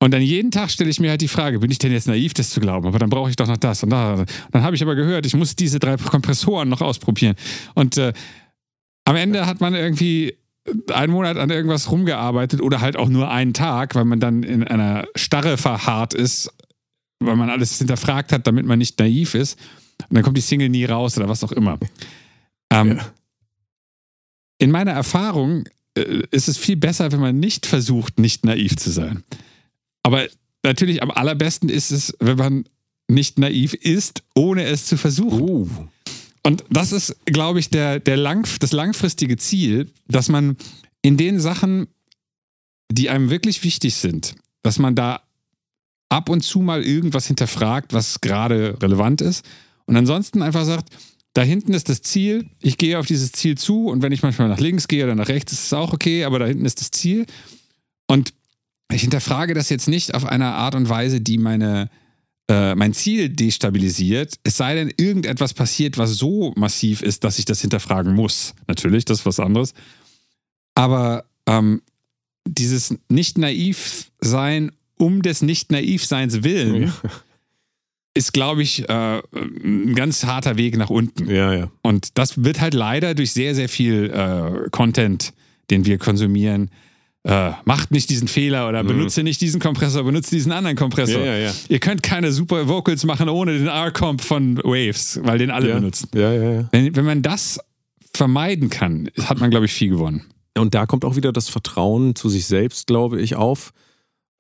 Und dann jeden Tag stelle ich mir halt die Frage, bin ich denn jetzt naiv, das zu glauben? Aber dann brauche ich doch noch das und da. Dann habe ich aber gehört, ich muss diese drei Kompressoren noch ausprobieren. Und äh, am Ende hat man irgendwie einen Monat an irgendwas rumgearbeitet oder halt auch nur einen Tag, weil man dann in einer Starre verharrt ist, weil man alles hinterfragt hat, damit man nicht naiv ist. Und dann kommt die Single nie raus oder was auch immer. Ähm, Ja. In meiner Erfahrung äh, ist es viel besser, wenn man nicht versucht, nicht naiv zu sein. Aber natürlich am allerbesten ist es, wenn man nicht naiv ist, ohne es zu versuchen. Uh. Und das ist, glaube ich, der, der lang, das langfristige Ziel, dass man in den Sachen, die einem wirklich wichtig sind, dass man da ab und zu mal irgendwas hinterfragt, was gerade relevant ist. Und ansonsten einfach sagt, da hinten ist das Ziel, ich gehe auf dieses Ziel zu und wenn ich manchmal nach links gehe oder nach rechts, ist es auch okay, aber da hinten ist das Ziel. Und ich hinterfrage das jetzt nicht auf eine Art und Weise, die meine, äh, mein Ziel destabilisiert, es sei denn, irgendetwas passiert, was so massiv ist, dass ich das hinterfragen muss. Natürlich, das ist was anderes. Aber ähm, dieses nicht naiv sein um des nicht naiv seins willen ist, glaube ich, äh, ein ganz harter Weg nach unten. Ja, ja. Und das wird halt leider durch sehr, sehr viel äh, Content, den wir konsumieren, äh, macht nicht diesen Fehler oder benutze nicht diesen Kompressor, benutze diesen anderen Kompressor. Mhm. Ja, ja, ja. Ihr könnt keine super Vocals machen ohne den R-Comp von Waves, weil den alle benutzen. Wenn, wenn man das vermeiden kann, hat man, glaube ich, viel gewonnen. Und da kommt auch wieder das Vertrauen zu sich selbst, glaube ich, auf.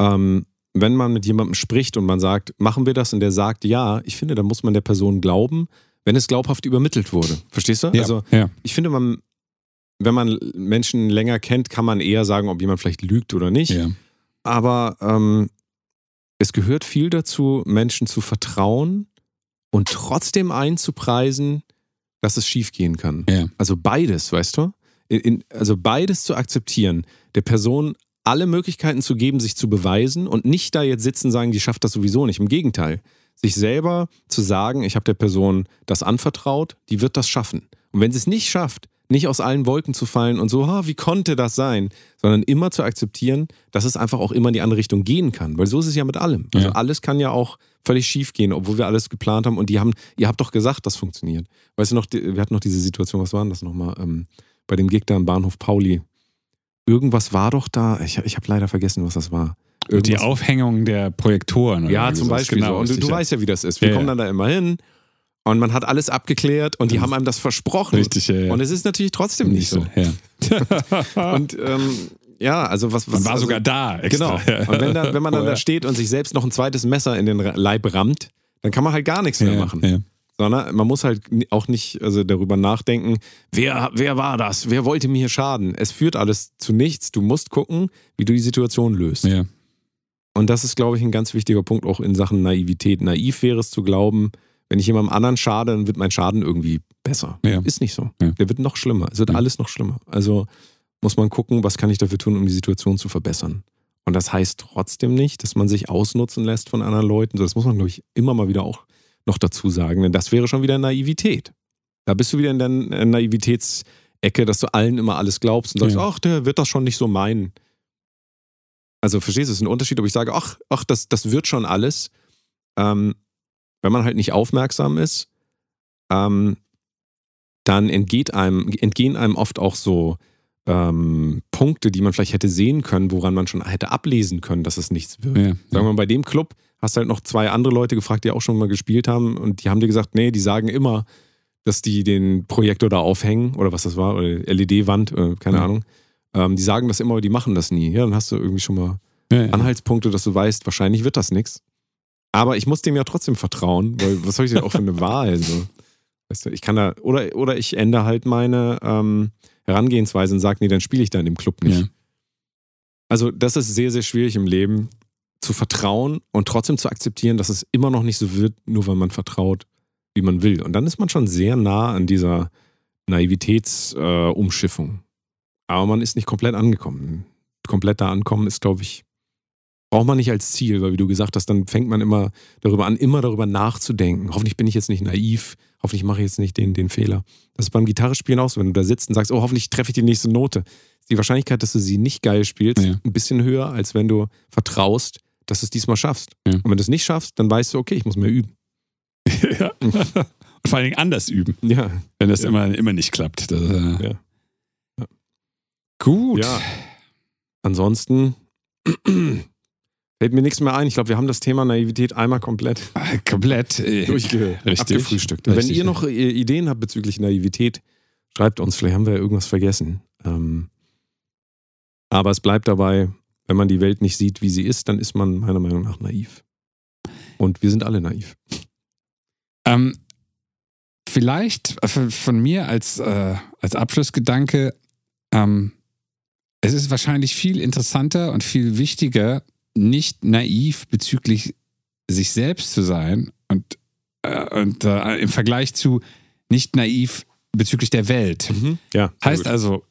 Ähm, wenn man mit jemandem spricht und man sagt, machen wir das und der sagt ja, ich finde, da muss man der Person glauben, wenn es glaubhaft übermittelt wurde. Verstehst du? Ja, Also ja. ich finde, man, wenn man Menschen länger kennt, kann man eher sagen, ob jemand vielleicht lügt oder nicht. ja. Aber ähm, es gehört viel dazu, Menschen zu vertrauen und trotzdem einzupreisen, dass es schiefgehen kann. Ja. Also beides, weißt du? In, in, also beides zu akzeptieren, der Person alle Möglichkeiten zu geben, sich zu beweisen und nicht da jetzt sitzen und sagen, die schafft das sowieso nicht. Im Gegenteil, sich selber zu sagen, ich habe der Person das anvertraut, die wird das schaffen. Und wenn sie es nicht schafft, nicht aus allen Wolken zu fallen und so, ha, wie konnte das sein, sondern immer zu akzeptieren, dass es einfach auch immer in die andere Richtung gehen kann. Weil so ist es ja mit allem. Also Ja. alles kann ja auch völlig schief gehen, obwohl wir alles geplant haben und die haben, ihr habt doch gesagt, das funktioniert. Weißt du noch, die- wir hatten noch diese Situation, was war denn das nochmal, ähm, bei dem Gig da am Bahnhof Pauli. Irgendwas war doch da, ich, ich habe leider vergessen, was das war. Die Irgendwas- Aufhängung der Projektoren. oder ja, zum. Beispiel. Genau, so. Und du, du weißt ja, wie das ist. Wir Ja, kommen dann da immer hin und man hat alles abgeklärt und die haben einem das versprochen. Richtig, ja, ja. Und es ist natürlich trotzdem nicht so. Ja. Und ähm, ja, also was. was Man war also, sogar da. Extra. Genau. Und wenn, da, wenn man dann da Vorher. steht und sich selbst noch ein zweites Messer in den Leib rammt, dann kann man halt gar nichts mehr ja, machen. Ja. Sondern man muss halt auch nicht also darüber nachdenken, wer, wer war das? Wer wollte mir hier schaden? Es führt alles zu nichts. Du musst gucken, wie du die Situation löst. Ja. Und das ist, glaube ich, ein ganz wichtiger Punkt auch in Sachen Naivität. Naiv wäre es zu glauben, wenn ich jemandem anderen schade, dann wird mein Schaden irgendwie besser. Ja. Ist nicht so. Ja. Der wird noch schlimmer. Es wird Ja. alles noch schlimmer. Also muss man gucken, was kann ich dafür tun, um die Situation zu verbessern. Und das heißt trotzdem nicht, dass man sich ausnutzen lässt von anderen Leuten. Das muss man, glaube ich, immer mal wieder auch noch dazu sagen, denn das wäre schon wieder Naivität. Da bist du wieder in der äh, Naivitätsecke, dass du allen immer alles glaubst und sagst, ach, der wird das schon nicht so meinen. Also verstehst du, es ist ein Unterschied, ob ich sage, ach, ach das, das wird schon alles. Ähm, wenn man halt nicht aufmerksam ist, ähm, dann entgeht einem, entgehen einem oft auch so ähm, Punkte, die man vielleicht hätte sehen können, woran man schon hätte ablesen können, dass es nichts wird. Ja. Sagen wir mal, bei dem Club hast du halt noch zwei andere Leute gefragt, die auch schon mal gespielt haben und die haben dir gesagt, nee, die sagen immer, dass die den Projektor da aufhängen oder was das war, oder LED-Wand, äh, keine Ja. Ahnung. Ähm, die sagen das immer, aber die machen das nie. Ja, dann hast du irgendwie schon mal Ja, ja. Anhaltspunkte, dass du weißt, wahrscheinlich wird das nichts. Aber ich muss dem ja trotzdem vertrauen, weil was soll ich denn auch für eine Wahl? So? Weißt du, ich kann da, oder, oder ich ändere halt meine ähm, Herangehensweise und sage, nee, dann spiele ich da in dem Club nicht. Ja. Also, das ist sehr, sehr schwierig im Leben, zu vertrauen und trotzdem zu akzeptieren, dass es immer noch nicht so wird, nur weil man vertraut, wie man will. Und dann ist man schon sehr nah an dieser Naivitätsumschiffung. Äh. Aber man ist nicht komplett angekommen. Komplett da ankommen ist, glaube ich, braucht man nicht als Ziel, weil wie du gesagt hast, dann fängt man immer darüber an, immer darüber nachzudenken. Hoffentlich bin ich jetzt nicht naiv, hoffentlich mache ich jetzt nicht den, den Fehler. Das ist beim Gitarrespielen auch so, wenn du da sitzt und sagst, oh, hoffentlich treffe ich die nächste Note. Die Wahrscheinlichkeit, dass du sie nicht geil spielst, Ja. ein bisschen höher, als wenn du vertraust, dass du es diesmal schaffst. Ja. Und wenn du es nicht schaffst, dann weißt du, okay, ich muss mehr üben. ja. Und vor allen Dingen anders üben, Ja, wenn das Ja. immer, immer nicht klappt. Das, äh, Ja. Ja. Gut. Ja. Ansonsten fällt mir nichts mehr ein. Ich glaube, wir haben das Thema Naivität einmal komplett Äh, Komplett. äh, durchge Richtig. abgefrühstückt. Und Wenn Richtig, ihr noch äh, Ideen habt bezüglich Naivität, schreibt uns. Vielleicht haben wir ja irgendwas vergessen. Ähm, aber es bleibt dabei, wenn man die Welt nicht sieht, wie sie ist, dann ist man meiner Meinung nach naiv. Und wir sind alle naiv. Ähm, vielleicht von, von mir als, äh, als Abschlussgedanke, ähm, es ist wahrscheinlich viel interessanter und viel wichtiger, nicht naiv bezüglich sich selbst zu sein und, äh, und äh, im Vergleich zu nicht naiv bezüglich der Welt. Ja. sehr Heißt gut. also,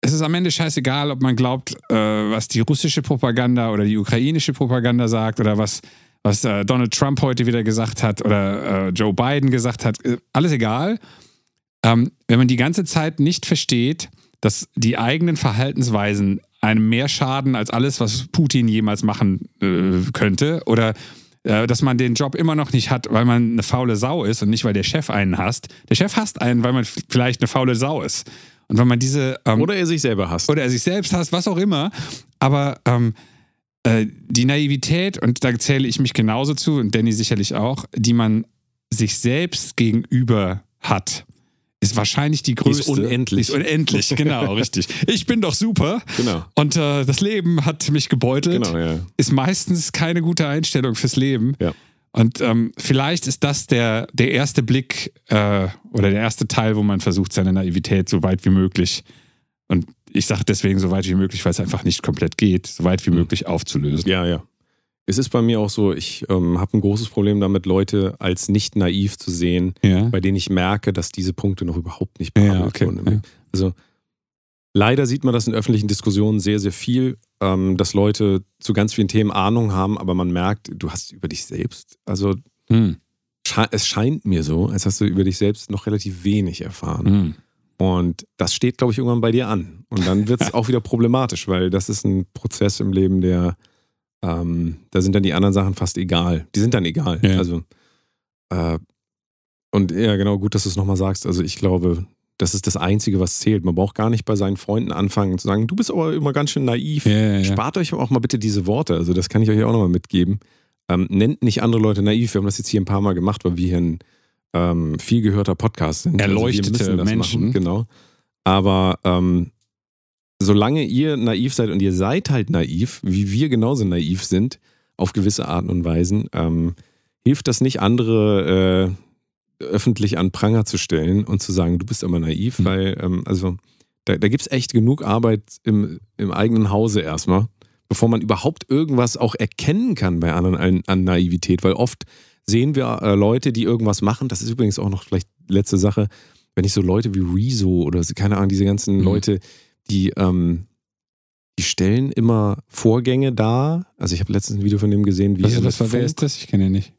es ist am Ende scheißegal, ob man glaubt, äh, was die russische Propaganda oder die ukrainische Propaganda sagt oder was, was äh, Donald Trump heute wieder gesagt hat oder äh, Joe Biden gesagt hat. Äh, alles egal. Ähm, wenn man die ganze Zeit nicht versteht, dass die eigenen Verhaltensweisen einem mehr schaden als alles, was Putin jemals machen äh, könnte oder äh, dass man den Job immer noch nicht hat, weil man eine faule Sau ist und nicht, weil der Chef einen hasst. Der Chef hasst einen, weil man vielleicht eine faule Sau ist. Und wenn man diese ähm, Oder er sich selber hasst. oder er sich selbst hasst, was auch immer. Aber ähm, äh, die Naivität, und da zähle ich mich genauso zu, und Danny sicherlich auch, die man sich selbst gegenüber hat, ist wahrscheinlich die Die ist größte. unendlich. Die ist unendlich, genau, richtig. Ich bin doch super. Genau. Und äh, das Leben hat mich gebeutelt. Genau, ja. Ist meistens keine gute Einstellung fürs Leben. Ja. Und ähm, vielleicht ist das der, der erste Blick äh, oder der erste Teil, wo man versucht, seine Naivität so weit wie möglich, und ich sage deswegen so weit wie möglich, weil es einfach nicht komplett geht, so weit wie möglich aufzulösen. Ja, ja. Es ist bei mir auch so, ich ähm, habe ein großes Problem damit, Leute als nicht naiv zu sehen, Ja. bei denen ich merke, dass diese Punkte noch überhaupt nicht Ja, behandelt okay, wurden. ja. Also leider sieht man das in öffentlichen Diskussionen sehr, sehr viel, ähm, dass Leute zu ganz vielen Themen Ahnung haben, aber man merkt, du hast über dich selbst, also Hm. sche es scheint mir so, als hast du über dich selbst noch relativ wenig erfahren. Hm. Und das steht, glaube ich, irgendwann bei dir an. Und dann wird es auch wieder problematisch, weil das ist ein Prozess im Leben, der, ähm, da sind dann die anderen Sachen fast egal. Die sind dann egal. Ja. Also, äh, und ja, genau, gut, dass du es nochmal sagst. Also ich glaube, das ist das Einzige, was zählt. Man braucht gar nicht bei seinen Freunden anfangen zu sagen, du bist aber immer ganz schön naiv. Ja, ja. Spart euch auch mal bitte diese Worte. Also das kann ich euch auch nochmal mitgeben. Ähm, nennt nicht andere Leute naiv. Wir haben das jetzt hier ein paar Mal gemacht, weil wir hier ein ähm, viel gehörter Podcast sind. Erleuchtete wir müssen das Menschen. Machen, genau. Aber ähm, solange ihr naiv seid und ihr seid halt naiv, wie wir genauso naiv sind, auf gewisse Arten und Weisen, ähm, hilft das nicht, andere äh, öffentlich an Pranger zu stellen und zu sagen, du bist aber naiv, Mhm. weil, ähm, also da, da gibt es echt genug Arbeit im, im eigenen Hause erstmal, bevor man überhaupt irgendwas auch erkennen kann bei anderen an, an Naivität, weil oft sehen wir äh, Leute, die irgendwas machen, das ist übrigens auch noch vielleicht letzte Sache, wenn ich so Leute wie Rezo oder keine Ahnung, diese ganzen Mhm. Leute, die, ähm, die stellen immer Vorgänge dar. Also ich habe letztens ein Video von dem gesehen, wie Was, er was, mit wer Funk- ist das? Ich kenne ihn nicht.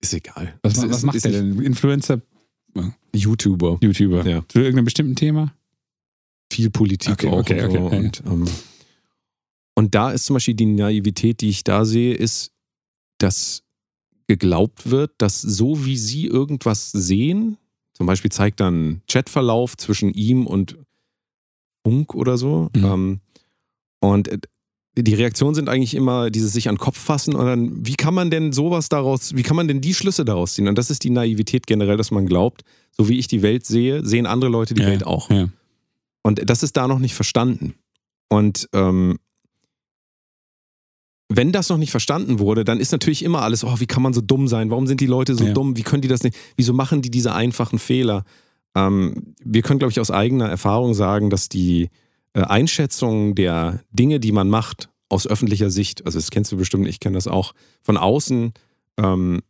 Ist egal. Was, was ist- macht ist der denn? Influencer, YouTuber. YouTuber? Ja. Zu irgendeinem bestimmten Thema? Viel Politik Okay, auch. okay, und, okay, ja, Und, ähm, und da ist zum Beispiel die Naivität, die ich da sehe, ist, dass geglaubt wird, dass so wie sie irgendwas sehen, zum Beispiel zeigt dann Chatverlauf zwischen ihm und Funk oder so. Mhm. Ähm, und äh, die Reaktionen sind eigentlich immer dieses sich an den Kopf fassen und dann, wie kann man denn sowas daraus, wie kann man denn die Schlüsse daraus ziehen? Und das ist die Naivität generell, dass man glaubt, so wie ich die Welt sehe, sehen andere Leute die Ja, Welt auch. Ja. Und das ist da noch nicht verstanden. Und ähm, wenn das noch nicht verstanden wurde, dann ist natürlich immer alles, oh, wie kann man so dumm sein? Warum sind die Leute so Ja. dumm? Wie können die das nicht? Wieso machen die diese einfachen Fehler? Ähm, wir können, glaube ich, aus eigener Erfahrung sagen, dass die äh, Einschätzung der Dinge, die man macht, aus öffentlicher Sicht, also das kennst du bestimmt, ich kenne das auch, von außen ähm,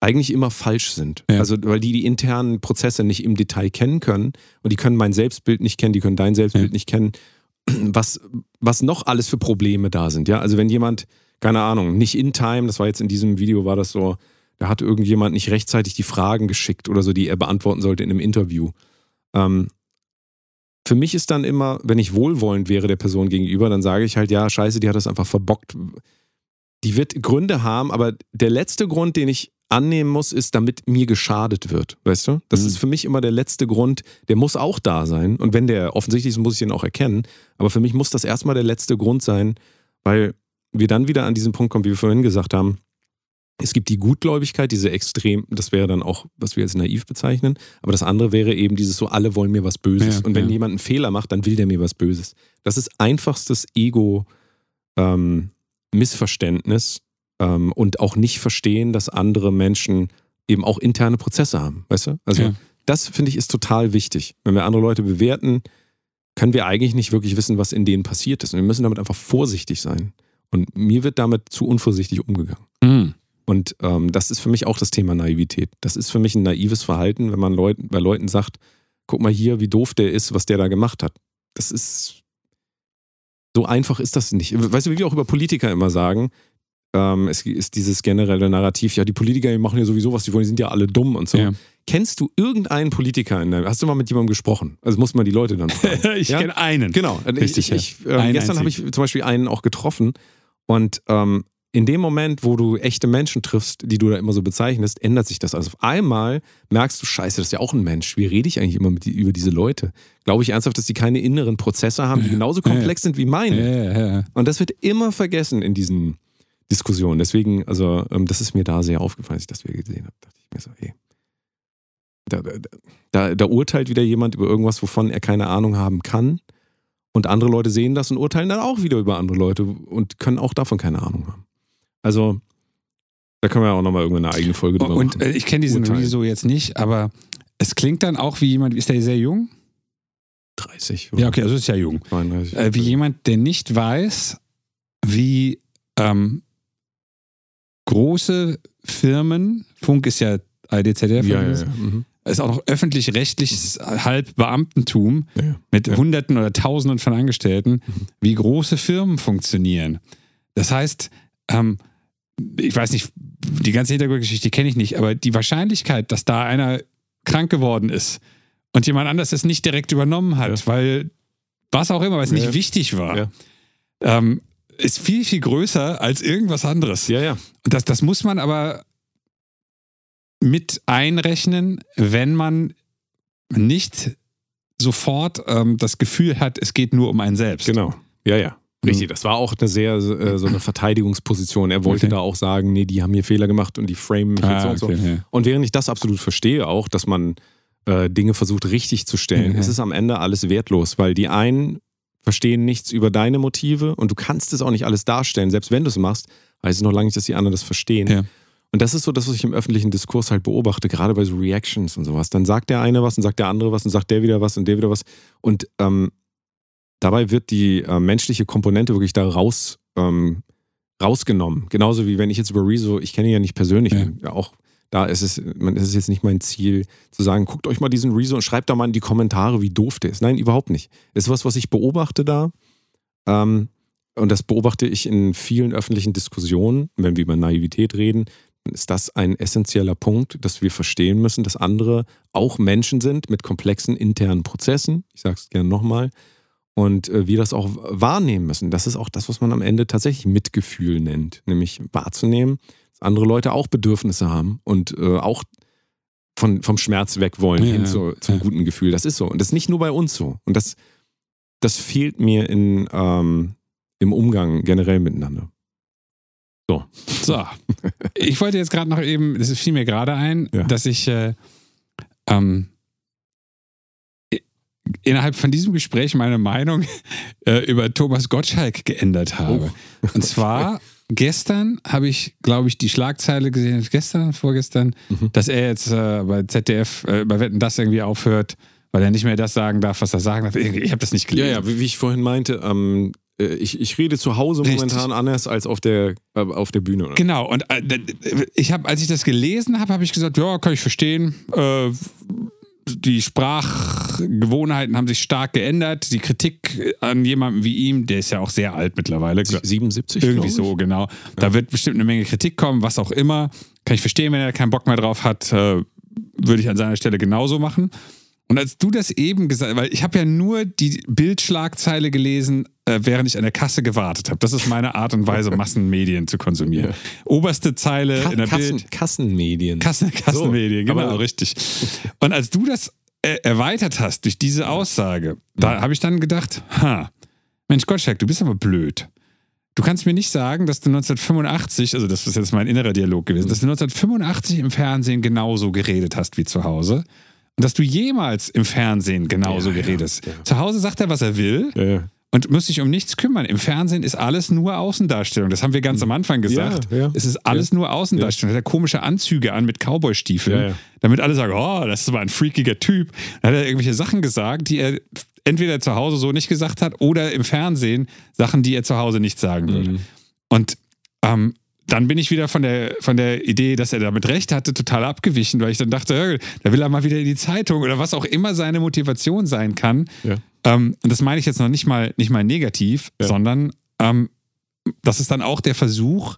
eigentlich immer falsch sind. Ja. Also weil die die internen Prozesse nicht im Detail kennen können und die können mein Selbstbild nicht kennen, die können dein Selbstbild Ja. nicht kennen, was, was noch alles für Probleme da sind. Ja, also wenn jemand, keine Ahnung, nicht in time, das war jetzt in diesem Video, war das so, da hat irgendjemand nicht rechtzeitig die Fragen geschickt oder so, die er beantworten sollte in einem Interview. Ähm, für mich ist dann immer, wenn ich wohlwollend wäre der Person gegenüber, dann sage ich halt, ja, scheiße, die hat das einfach verbockt. Die wird Gründe haben, aber der letzte Grund, den ich annehmen muss, ist, damit mir geschadet wird. Weißt du? Das Mhm. ist für mich immer der letzte Grund, der muss auch da sein. Und wenn der offensichtlich ist, muss ich den auch erkennen. Aber für mich muss das erstmal der letzte Grund sein, weil wir dann wieder an diesen Punkt kommen, wie wir vorhin gesagt haben. Es gibt die Gutgläubigkeit, diese extrem, das wäre dann auch, was wir als naiv bezeichnen. Aber das andere wäre eben dieses so, alle wollen mir was Böses. Ja, und wenn ja. jemand einen Fehler macht, dann will der mir was Böses. Das ist einfachstes Ego-Missverständnis ähm, und auch nicht verstehen, dass andere Menschen eben auch interne Prozesse haben. Weißt du? Also Ja. das finde ich ist total wichtig. Wenn wir andere Leute bewerten, können wir eigentlich nicht wirklich wissen, was in denen passiert ist. Und wir müssen damit einfach vorsichtig sein. Und mir wird damit zu unvorsichtig umgegangen. Hm. Und ähm, das ist für mich auch das Thema Naivität. Das ist für mich ein naives Verhalten, wenn man Leuten, bei Leuten sagt, guck mal hier, wie doof der ist, was der da gemacht hat. Das ist so einfach ist das nicht. Weißt du, wie wir auch über Politiker immer sagen, ähm, es ist dieses generelle Narrativ, ja, die Politiker die machen ja sowieso was, die wollen, die sind ja alle dumm und so. Ja. Kennst du irgendeinen Politiker in der, hast du mal mit jemandem gesprochen? Also muss man die Leute dann fragen. ich Ja? kenne einen. Genau. Richtig, ja. ich, ich, ähm, Ein gestern habe ich zum Beispiel einen auch getroffen und ähm, in dem Moment, wo du echte Menschen triffst, die du da immer so bezeichnest, ändert sich das. Also auf einmal merkst du, scheiße, das ist ja auch ein Mensch. Wie rede ich eigentlich immer die, über diese Leute? Glaube ich ernsthaft, dass die keine inneren Prozesse haben, die genauso komplex sind wie meine? Und das wird immer vergessen in diesen Diskussionen. Deswegen, also ähm, das ist mir da sehr aufgefallen, als ich das wieder gesehen habe. Dachte ich mir so, ey, da, da, da urteilt wieder jemand über irgendwas, wovon er keine Ahnung haben kann. Und andere Leute sehen das und urteilen dann auch wieder über andere Leute und können auch davon keine Ahnung haben. Also, da können wir ja auch nochmal irgendwann eine eigene Folge drüber Und machen. äh, ich kenne diesen Urteilen. Rezo jetzt nicht, aber es klingt dann auch wie jemand, ist der sehr jung? 30 Ja, okay, also ist ja jung. 32. Äh, wie jemand, der nicht weiß, wie ähm, große Firmen, Funk ist ja ARD-ZDF, ja, ja, ja. Mhm. ist auch noch öffentlich-rechtliches Halbbeamtentum ja, mit. Hunderten oder Tausenden von Angestellten, wie große Firmen funktionieren. Das heißt, ähm, ich weiß nicht, die ganze Hintergrundgeschichte kenne ich nicht, aber die Wahrscheinlichkeit, dass da einer krank geworden ist und jemand anders es nicht direkt übernommen hat, Ja. weil was auch immer, weil es Ja, nicht wichtig war, Ja. ähm, ist viel, viel größer als irgendwas anderes. ja, ja. Und das, das muss man aber mit einrechnen, wenn man nicht sofort ähm, das Gefühl hat, es geht nur um einen selbst. Genau. Ja, ja. Richtig, das war auch eine sehr äh, so eine Verteidigungsposition. Er wollte Okay. da auch sagen, nee, die haben hier Fehler gemacht und die framen mich jetzt so Ah, und so. okay, ja. Und während ich das absolut verstehe, auch, dass man äh, Dinge versucht richtig zu stellen, Mhm. ist es am Ende alles wertlos, weil die einen verstehen nichts über deine Motive und du kannst es auch nicht alles darstellen. Selbst wenn du es machst, heißt es noch lange nicht, dass die anderen das verstehen. Ja. Und das ist so das, was ich im öffentlichen Diskurs halt beobachte, gerade bei so Reactions und sowas. Dann sagt der eine was und sagt der andere was und sagt der wieder was und der wieder was. Und ähm, dabei wird die äh, menschliche Komponente wirklich da raus, ähm, rausgenommen. Genauso wie wenn ich jetzt über Rezo, ich kenne ihn ja nicht persönlich, Ja. ja. auch da ist es, man, ist es jetzt nicht mein Ziel zu sagen, guckt euch mal diesen Rezo und schreibt da mal in die Kommentare, wie doof der ist. Nein, überhaupt nicht. Es ist was, was ich beobachte da. Ähm, und das beobachte ich in vielen öffentlichen Diskussionen, wenn wir über Naivität reden, dann ist das ein essentieller Punkt, dass wir verstehen müssen, dass andere auch Menschen sind mit komplexen internen Prozessen. Ich sage es gerne nochmal. Und äh, wir das auch wahrnehmen müssen. Das ist auch das, was man am Ende tatsächlich Mitgefühl nennt, nämlich wahrzunehmen, dass andere Leute auch Bedürfnisse haben und äh, auch von, vom Schmerz weg wollen Ja, hin zu, zum ja. guten Gefühl. Das ist so. Und das ist nicht nur bei uns so. Und das, das fehlt mir in, ähm, im Umgang generell miteinander. So, ich wollte jetzt gerade noch eben, das fiel mir gerade ein, Ja. dass ich äh, ähm, innerhalb von diesem Gespräch meine Meinung äh, über Thomas Gottschalk geändert habe. Oh. Und zwar gestern habe ich, glaube ich, die Schlagzeile gesehen, gestern, vorgestern, Mhm. dass er jetzt äh, bei ZDF, äh, bei Wetten, das irgendwie aufhört, weil er nicht mehr das sagen darf, was er sagen darf. Ich habe das nicht Ja, gelesen. ja, wie, wie ich vorhin meinte, ähm, äh, ich, ich rede zu Hause Richtig. momentan anders als auf der, äh, auf der Bühne. Oder? Genau, und äh, ich habe, als ich das gelesen habe, habe ich gesagt, ja, kann ich verstehen. Äh, die Sprachgewohnheiten haben sich stark geändert. Die Kritik an jemandem wie ihm, der ist ja auch sehr alt mittlerweile. 77, Irgendwie so, genau. Da wird bestimmt eine Menge Kritik kommen, was auch immer. Kann ich verstehen, wenn er keinen Bock mehr drauf hat, äh, würde ich an seiner Stelle genauso machen. Und als du das eben gesagt weil ich habe ja nur die Bildschlagzeile gelesen, äh, während ich an der Kasse gewartet habe. Das ist meine Art und Weise, Massenmedien zu konsumieren. Ja. Oberste Zeile Ka in der Kassen, Bild. Kassenmedien. Kassen, Kassenmedien, So, genau, aber- richtig. Und als du das äh, erweitert hast durch diese Aussage, da habe ich dann gedacht, ha, Mensch Gottschalk, du bist aber blöd. Du kannst mir nicht sagen, dass du 1985, also das ist jetzt mein innerer Dialog gewesen, dass du 1985 im Fernsehen genauso geredet hast wie zu Hause. Dass du jemals im Fernsehen genauso Ja, ja, geredet hast. ja. Zu Hause sagt er, was er will ja, ja. und muss sich um nichts kümmern. Im Fernsehen ist alles nur Außendarstellung. Das haben wir ganz am Anfang gesagt. Ja, ja. Es ist alles nur Außendarstellung. Er hat komische Anzüge an mit Cowboystiefeln, Ja, ja. damit alle sagen, oh, das ist aber ein freakiger Typ. Dann hat er irgendwelche Sachen gesagt, die er entweder zu Hause so nicht gesagt hat oder im Fernsehen Sachen, die er zu Hause nicht sagen würde. Mhm. Und ähm, dann bin ich wieder von der, von der Idee, dass er damit recht hatte, total abgewichen, weil ich dann dachte, da will er mal wieder in die Zeitung oder was auch immer seine Motivation sein kann. Ja. Ähm, und das meine ich jetzt noch nicht mal, nicht mal negativ, Ja. sondern ähm, das ist dann auch der Versuch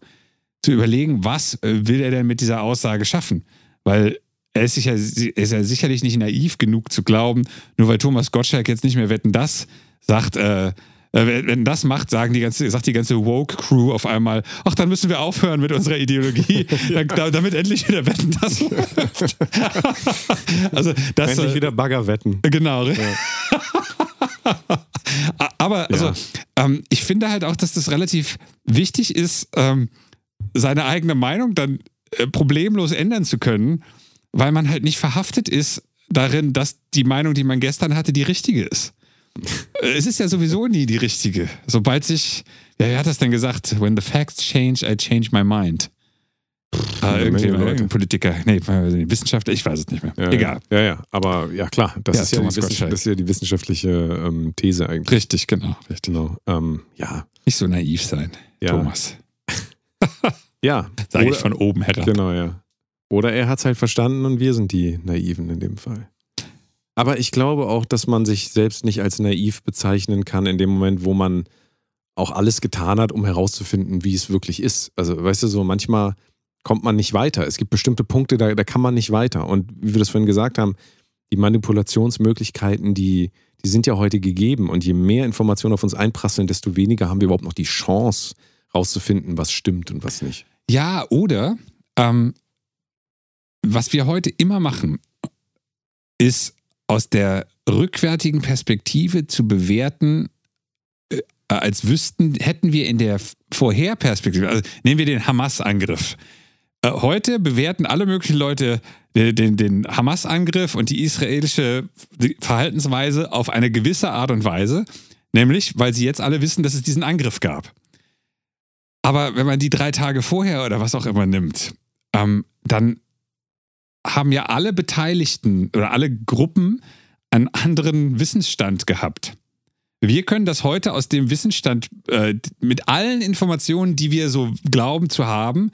zu überlegen, was äh, will er denn mit dieser Aussage schaffen? Weil er ist, sicher, er ist ja sicherlich nicht naiv genug zu glauben, nur weil Thomas Gottschalk jetzt nicht mehr wetten das sagt, äh, äh, wenn das macht, sagen die ganze, sagt die ganze Woke-Crew auf einmal, ach, dann müssen wir aufhören mit unserer Ideologie, da- damit endlich wieder wetten das läuft. also das Endlich äh, wieder Bagger wetten. Genau. Aber also, Ja. ähm, ich finde halt auch, dass das relativ wichtig ist, ähm, seine eigene Meinung dann äh, problemlos ändern zu können. weil man halt nicht verhaftet ist darin, dass die Meinung, die man gestern hatte, die richtige ist. Es ist ja sowieso nie die richtige. Sobald sich, ja, wer hat das denn gesagt? When the facts change, I change my mind. Ah, irgendwie irgendein Politiker, nee, Wissenschaftler, ich weiß es nicht mehr. Ja, Egal. Ja, ja, aber ja klar, das, Ja, ist, ja das ist ja die wissenschaftliche ähm, These eigentlich. Richtig, genau. Richtig. Genau. Ähm, ja, Nicht so naiv sein. Thomas. ja. Sage ich von oben herab. Genau, ja. Oder er hat es halt verstanden und wir sind die Naiven in dem Fall. Aber ich glaube auch, dass man sich selbst nicht als naiv bezeichnen kann in dem Moment, wo man auch alles getan hat, um herauszufinden, wie es wirklich ist. Also, weißt du, so manchmal kommt man nicht weiter. Es gibt bestimmte Punkte, da, da kann man nicht weiter. Und wie wir das vorhin gesagt haben, die Manipulationsmöglichkeiten, die, die sind ja heute gegeben. Und je mehr Informationen auf uns einprasseln, desto weniger haben wir überhaupt noch die Chance, rauszufinden, was stimmt und was nicht. Ja, oder ähm, was wir heute immer machen, ist aus der rückwärtigen Perspektive zu bewerten, äh, als wüssten, hätten wir in der Vorherperspektive, also nehmen wir den Hamas-Angriff. Äh, heute bewerten alle möglichen Leute den, den, den Hamas-Angriff und die israelische Verhaltensweise auf eine gewisse Art und Weise, nämlich weil sie jetzt alle wissen, dass es diesen Angriff gab. Aber wenn man die drei Tage vorher oder was auch immer nimmt, ähm, dann haben ja alle Beteiligten oder alle Gruppen einen anderen Wissensstand gehabt. Wir können das heute aus dem Wissensstand äh, mit allen Informationen, die wir so glauben zu haben,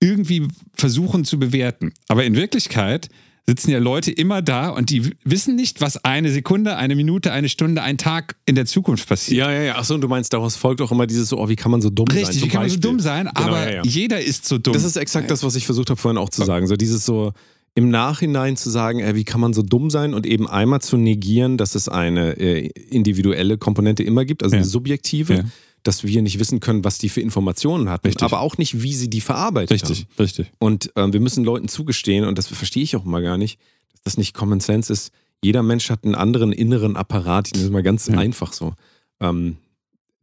irgendwie versuchen zu bewerten. Aber in Wirklichkeit sitzen ja Leute immer da und die wissen nicht, was eine Sekunde, eine Minute, eine Stunde, ein Tag in der Zukunft passiert. Ja, ja, ja. Achso, und du meinst, daraus folgt auch immer dieses so, oh, wie kann man so dumm sein? Richtig, wie kann man so Beispiel. dumm sein, Genau, aber ja, ja. jeder ist so dumm. Das ist exakt das, was ich versucht habe vorhin auch zu sagen. So dieses so im Nachhinein zu sagen, ey, wie kann man so dumm sein und eben einmal zu negieren, dass es eine äh, individuelle Komponente immer gibt, also Ja. eine subjektive, Ja. dass wir nicht wissen können, was die für Informationen hatten, Richtig. aber auch nicht, wie sie die verarbeitet haben. richtig, richtig. Und ähm, wir müssen Leuten zugestehen, und das verstehe ich auch mal gar nicht, dass das nicht Common Sense ist. Jeder Mensch hat einen anderen inneren Apparat, das ist mal ganz Ja. einfach so. Ähm,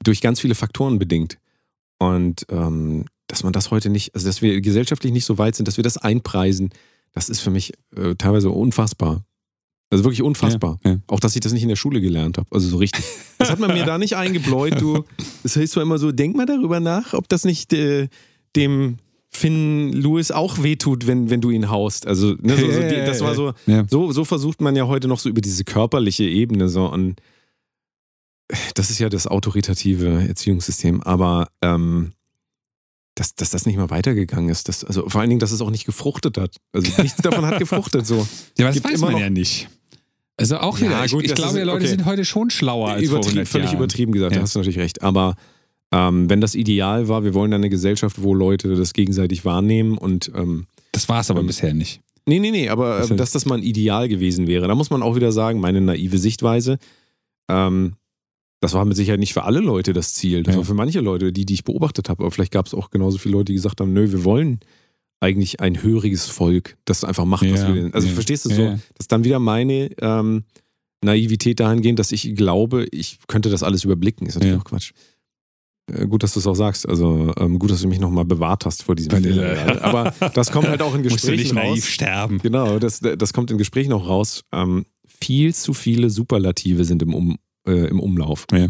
durch ganz viele Faktoren bedingt. Und ähm, dass man das heute nicht, also dass wir gesellschaftlich nicht so weit sind, dass wir das einpreisen, das ist für mich äh, teilweise unfassbar. Also wirklich unfassbar. Ja, ja. Auch, dass ich das nicht in der Schule gelernt habe. Also so richtig. Das hat man mir da nicht eingebläut. Du, das heißt zwar immer so, denk mal darüber nach, ob das nicht äh, dem Finn Lewis auch wehtut, wenn, wenn du ihn haust. Also, ne, so, so, die, das war so, Ja. so, so versucht man ja heute noch so über diese körperliche Ebene so und das ist ja das autoritative Erziehungssystem, aber ähm, dass, dass das nicht mal weitergegangen ist, dass, also vor allen Dingen, dass es auch nicht gefruchtet hat. Also nichts davon hat gefruchtet so. Ja, aber das weiß man noch- ja nicht. Also auch Ja, wieder, ich, gut, ich das glaube, ist- die Leute okay. sind heute schon schlauer als vor Übertrieben, 100 völlig Jahren. übertrieben gesagt, da Ja. hast du natürlich recht. Aber ähm, wenn das Ideal war, wir wollen eine Gesellschaft, wo Leute das gegenseitig wahrnehmen und ähm, Das war es aber Ähm, bisher nicht. Nee, nee, nee, aber äh, dass das mal ein Ideal gewesen wäre. Da muss man auch wieder sagen, meine naive Sichtweise, ähm, das war mit Sicherheit nicht für alle Leute das Ziel. Das Ja. war für manche Leute, die, die ich beobachtet habe. Aber vielleicht gab es auch genauso viele Leute, die gesagt haben, nö, wir wollen eigentlich ein höriges Volk, das einfach macht, was Ja, wir Also ja. verstehst du so? Das ist dann wieder meine ähm, Naivität dahingehend, dass ich glaube, ich könnte das alles überblicken. Ist natürlich auch Quatsch. Äh, Gut, dass du es auch sagst. Also ähm, gut, dass du mich nochmal bewahrt hast vor diesem Bei Fehler. dieser- Aber das kommt halt auch in Musst du nicht Gesprächen raus. naiv sterben. Genau, das, das kommt in Gesprächen auch raus. Ähm, viel zu viele Superlative sind im, um, äh, im Umlauf. Ja.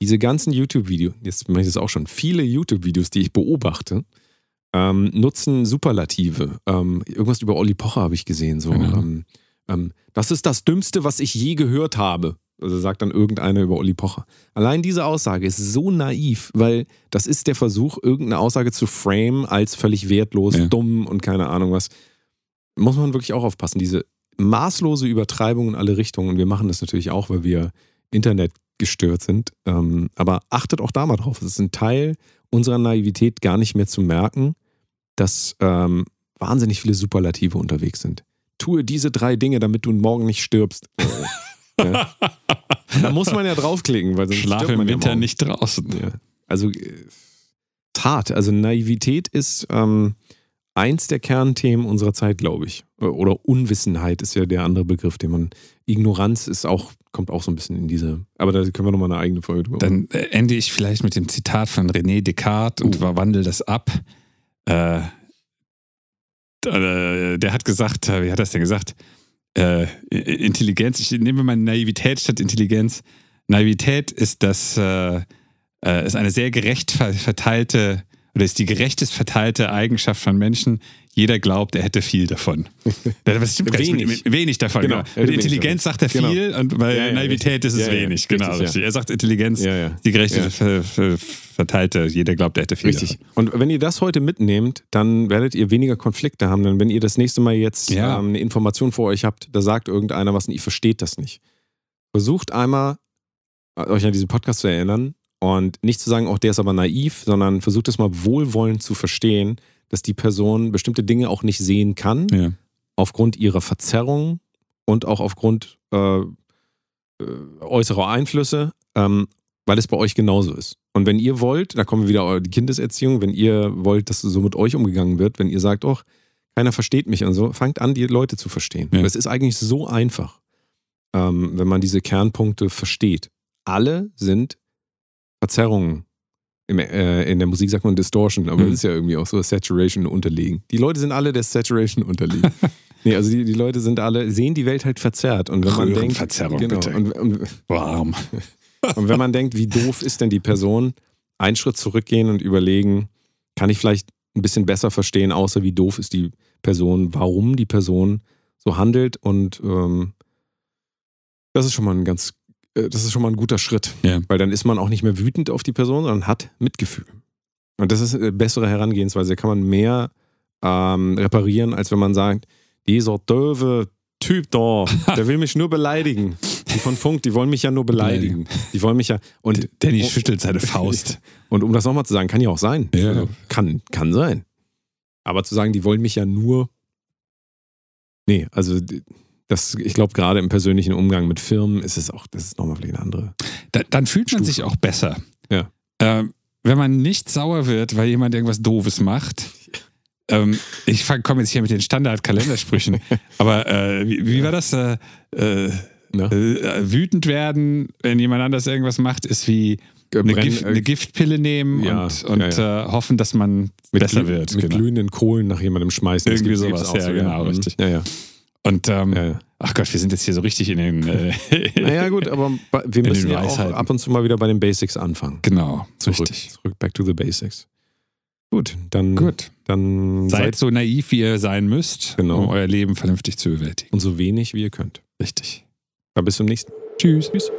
Diese ganzen YouTube-Videos, jetzt mache ich das auch schon, viele YouTube-Videos, die ich beobachte, ähm, nutzen Superlative. Ähm, irgendwas über Olli Pocher habe ich gesehen. So, Genau. ähm, ähm, das ist das Dümmste, was ich je gehört habe. Also sagt dann irgendeiner über Olli Pocher. Allein diese Aussage ist so naiv, weil das ist der Versuch, irgendeine Aussage zu frame als völlig wertlos, Ja. dumm und keine Ahnung was. Muss man wirklich auch aufpassen. Diese maßlose Übertreibung in alle Richtungen. Und wir machen das natürlich auch, weil wir Internet gestört sind. Ähm, aber achtet auch da mal drauf. Es ist ein Teil unserer Naivität gar nicht mehr zu merken, dass ähm, wahnsinnig viele Superlative unterwegs sind. Tue diese drei Dinge, damit du morgen nicht stirbst. Ja. Da muss man ja draufklicken, weil sonst Schlaf im ja Winter morgen. nicht draußen. Ja. Also äh, Tat, also Naivität ist ähm, eins der Kernthemen unserer Zeit, glaube ich. Oder Unwissenheit ist ja der andere Begriff, den man. Ignoranz ist auch, kommt auch so ein bisschen in diese. Aber da können wir nochmal eine eigene Folge drüber. Dann äh, ende ich vielleicht mit dem Zitat von René Descartes und Uh. verwandle das ab. Äh, äh, der hat gesagt, äh, wie hat das denn gesagt? Äh, Intelligenz, ich nehme mal Naivität statt Intelligenz. Naivität ist das, äh, ist eine sehr gerecht verteilte oder ist die gerechtest verteilte Eigenschaft von Menschen. Jeder glaubt, er hätte viel davon. Das stimmt wenig. wenig davon. Genau. genau. Mit Intelligenz sagt er genau. viel und bei ja, Naivität richtig. ist es ja, wenig. Ja. Genau, richtig, richtig. Er sagt Intelligenz, die gerechteste verteilte. Jeder glaubt, er hätte viel Richtig. Davon. Und wenn ihr das heute mitnehmt, dann werdet ihr weniger Konflikte haben. Denn wenn ihr das nächste Mal jetzt ähm, eine Information vor euch habt, da sagt irgendeiner was und ihr versteht das nicht. Versucht einmal, euch an diesen Podcast zu erinnern und nicht zu sagen, auch der ist aber naiv, sondern versucht es mal wohlwollend zu verstehen, dass die Person bestimmte Dinge auch nicht sehen kann, ja. aufgrund ihrer Verzerrung und auch aufgrund äh, äh, äußerer Einflüsse, ähm, weil es bei euch genauso ist. Und wenn ihr wollt, da kommen wir wieder die Kindeserziehung, wenn ihr wollt, dass so mit euch umgegangen wird, wenn ihr sagt, oh, keiner versteht mich und so, fangt an, die Leute zu verstehen. Ja. Das ist eigentlich so einfach, ähm, wenn man diese Kernpunkte versteht. Alle sind Verzerrungen. Im, äh, in der Musik sagt man Distortion, aber mhm. das ist ja irgendwie auch so Saturation unterlegen. Die Leute sind alle der Saturation unterlegen. nee, also die, die Leute sind alle, sehen die Welt halt verzerrt. Und wenn man denkt. Verzerrung, genau, bitte. Und, und, Warm. und wenn man denkt, wie doof ist denn die Person, einen Schritt zurückgehen und überlegen, kann ich vielleicht ein bisschen besser verstehen, außer wie doof ist die Person, warum die Person so handelt und ähm, das ist schon mal ein ganz das ist schon mal ein guter Schritt. Ja. Weil dann ist man auch nicht mehr wütend auf die Person, sondern hat Mitgefühl. Und das ist eine bessere Herangehensweise. Da kann man mehr ähm, reparieren, als wenn man sagt, dieser döve Typ da, der will mich nur beleidigen. Die von Funk, die wollen mich ja nur beleidigen. Die wollen mich ja. Und Danny schüttelt seine Faust. Und um das nochmal zu sagen, kann ja auch sein. Ja. Also, kann, kann sein. Aber zu sagen, die wollen mich ja nur. Nee, also das, ich glaube, gerade im persönlichen Umgang mit Firmen ist es auch, das ist nochmal vielleicht eine andere. Da, dann fühlt man Stufe. sich auch besser. Ja. Ähm, wenn man nicht sauer wird, weil jemand irgendwas Doofes macht. Ähm, ich komme jetzt hier mit den Standard-Kalendersprüchen. aber äh, wie, wie, war das? Äh, äh, äh, wütend werden, wenn jemand anders irgendwas macht, ist wie eine, Gift, eine Giftpille nehmen ja, und, und ja, ja. Äh, hoffen, dass man mit besser wird. Mit genau. glühenden Kohlen nach jemandem schmeißen. Irgendwie sowas, ja, so, genau, richtig. Ja, ja. Und ähm, ja, ja. ach Gott, wir sind jetzt hier so richtig in den. Äh, naja, gut, aber wir müssen ja auch ab und zu mal wieder bei den Basics anfangen. Genau, zurück, richtig. Zurück, back to the basics. Gut, dann. Gut. Dann seid, seid so naiv, wie ihr sein müsst, genau. um euer Leben vernünftig zu bewältigen. Und so wenig, wie ihr könnt. Richtig. Dann bis zum nächsten. Tschüss. Tschüss.